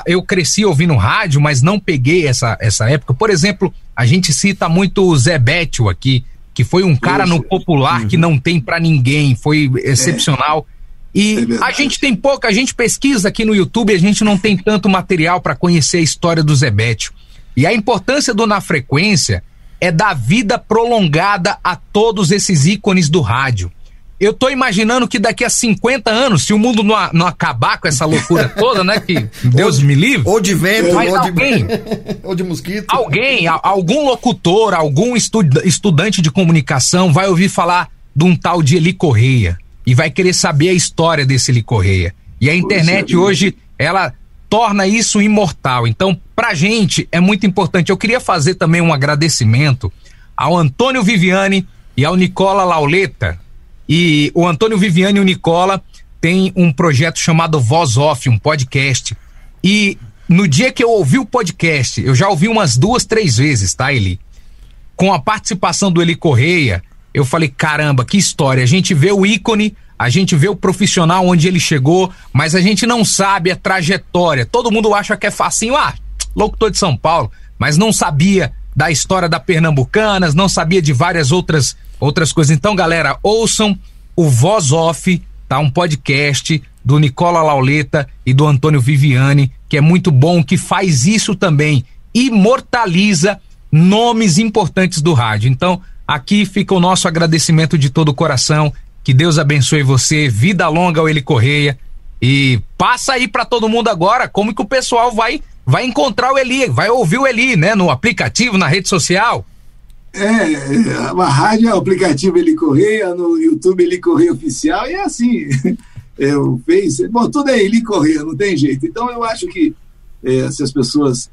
Eu cresci ouvindo rádio, mas não peguei essa, essa época. Por exemplo, a gente cita muito o Zé Bétio aqui, que foi um cara no popular que não tem pra ninguém, foi excepcional. É E verdade. a gente tem pouca, a gente pesquisa aqui no YouTube, a gente não tem tanto material pra conhecer a história do Zé Bétio. E a importância do Na Frequência é dar vida prolongada a todos esses ícones do rádio. Eu tô imaginando que daqui a 50 anos, se o mundo não, não acabar com essa loucura toda, né? Que Deus me livre. Ou de vento, ou de, alguém- ou de mosquito. Alguém, algum locutor, algum estu- estudante de comunicação vai ouvir falar de um tal de Eli Correia e vai querer saber a história desse Eli Correia. E a internet vida. hoje, ela torna isso imortal. Então, pra gente é muito importante. Eu queria fazer também um agradecimento ao Antônio Viviane e ao Nicola Lauleta. E o Antônio Viviane e o Nicola têm um projeto chamado Voz Off, um podcast. E no dia que eu ouvi o podcast, eu já ouvi umas duas, três vezes, tá, Eli? Com a participação do Eli Correia, eu falei, caramba, que história. A gente vê o ícone, a gente vê o profissional onde ele chegou, mas a gente não sabe a trajetória. Todo mundo acha que é facinho, ah, locutor de São Paulo, mas não sabia da história da Pernambucanas, não sabia de várias outras outras coisas. Então, galera, ouçam o Voz Off, tá? Um podcast do Nicola Lauleta e do Antônio Viviane, que é muito bom, que faz isso também, imortaliza nomes importantes do rádio. Então, aqui fica o nosso agradecimento de todo o coração. Que Deus abençoe você, vida longa ao Ele Correia. E passa aí para todo mundo agora como que o pessoal vai vai encontrar o Eli, vai ouvir o Eli, né, no aplicativo, na rede social. É, a rádio é o aplicativo Eli Correia, no YouTube Eli Correia Oficial, e é assim, é, o Face, bom, tudo é Eli Correia, não tem jeito. Então eu acho que é, se as pessoas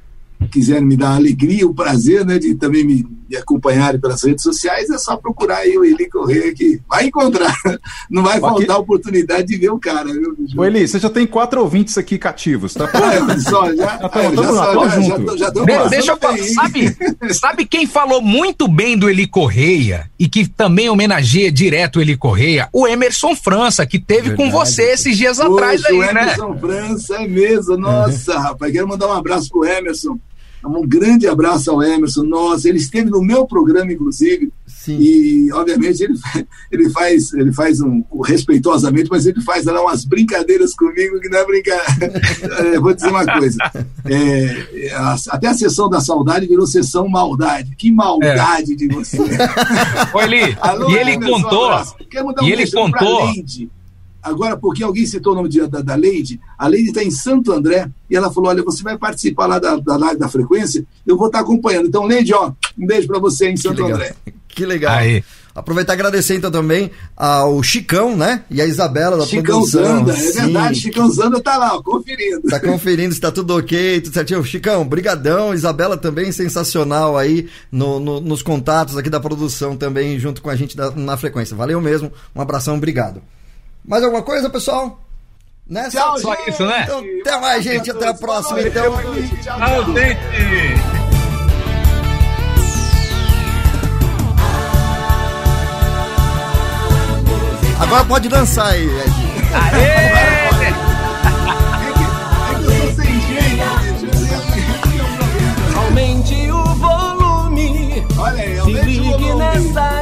quiserem me dar a alegria, o prazer né, de também me, me acompanharem pelas redes sociais, é só procurar aí o Eli Correia que vai encontrar. Não vai faltar aqui... oportunidade de ver o cara, viu, Ô Eli, você já tem quatro ouvintes aqui cativos, tá? É, só, já, é, já, só, já, já, já tô de, Deixa eu falar, sabe, sabe quem falou muito bem do Eli Correia e que também homenageia direto o Eli Correia? O Emerson França, que teve Verdade. com você esses dias Poxa, atrás aí, o né? Emerson França, é mesmo, nossa, rapaz, quero mandar um abraço pro Emerson um grande abraço ao Emerson. Nossa, ele esteve no meu programa, inclusive. Sim. E, obviamente, ele, ele faz, ele faz um, respeitosamente, mas ele faz lá umas brincadeiras comigo que não é brincadeira. é, vou dizer uma coisa. É, até a sessão da saudade virou sessão maldade. Que maldade é. de você. Oi, Eli, Alô, e ele Emerson, contou. Um e ele contou. Agora, porque alguém citou o nome de, da, da Leide, a Leide está em Santo André e ela falou: Olha, você vai participar lá da, da live da frequência, eu vou estar tá acompanhando. Então, Leide, ó, um beijo para você em Santo que André. Que legal. Aí. Aproveitar e agradecer então também ao Chicão, né? E a Isabela da Chicão produção. Zanda, é Sim. verdade, Chicão Zanda tá lá, ó, conferindo. Tá conferindo se tá tudo ok, tudo certinho. Chicão, brigadão. Isabela também sensacional aí no, no, nos contatos aqui da produção também, junto com a gente da, na frequência. Valeu mesmo, um abração, obrigado. Mais alguma coisa, pessoal? Né? Tchau, só, gente. isso, né? Então, até mais, gente. Até a próxima, então. Tchau, gente. Agora pode dançar aí, Ed. Aê! Aumente o volume. Olha aí, aumente o volume. Nessa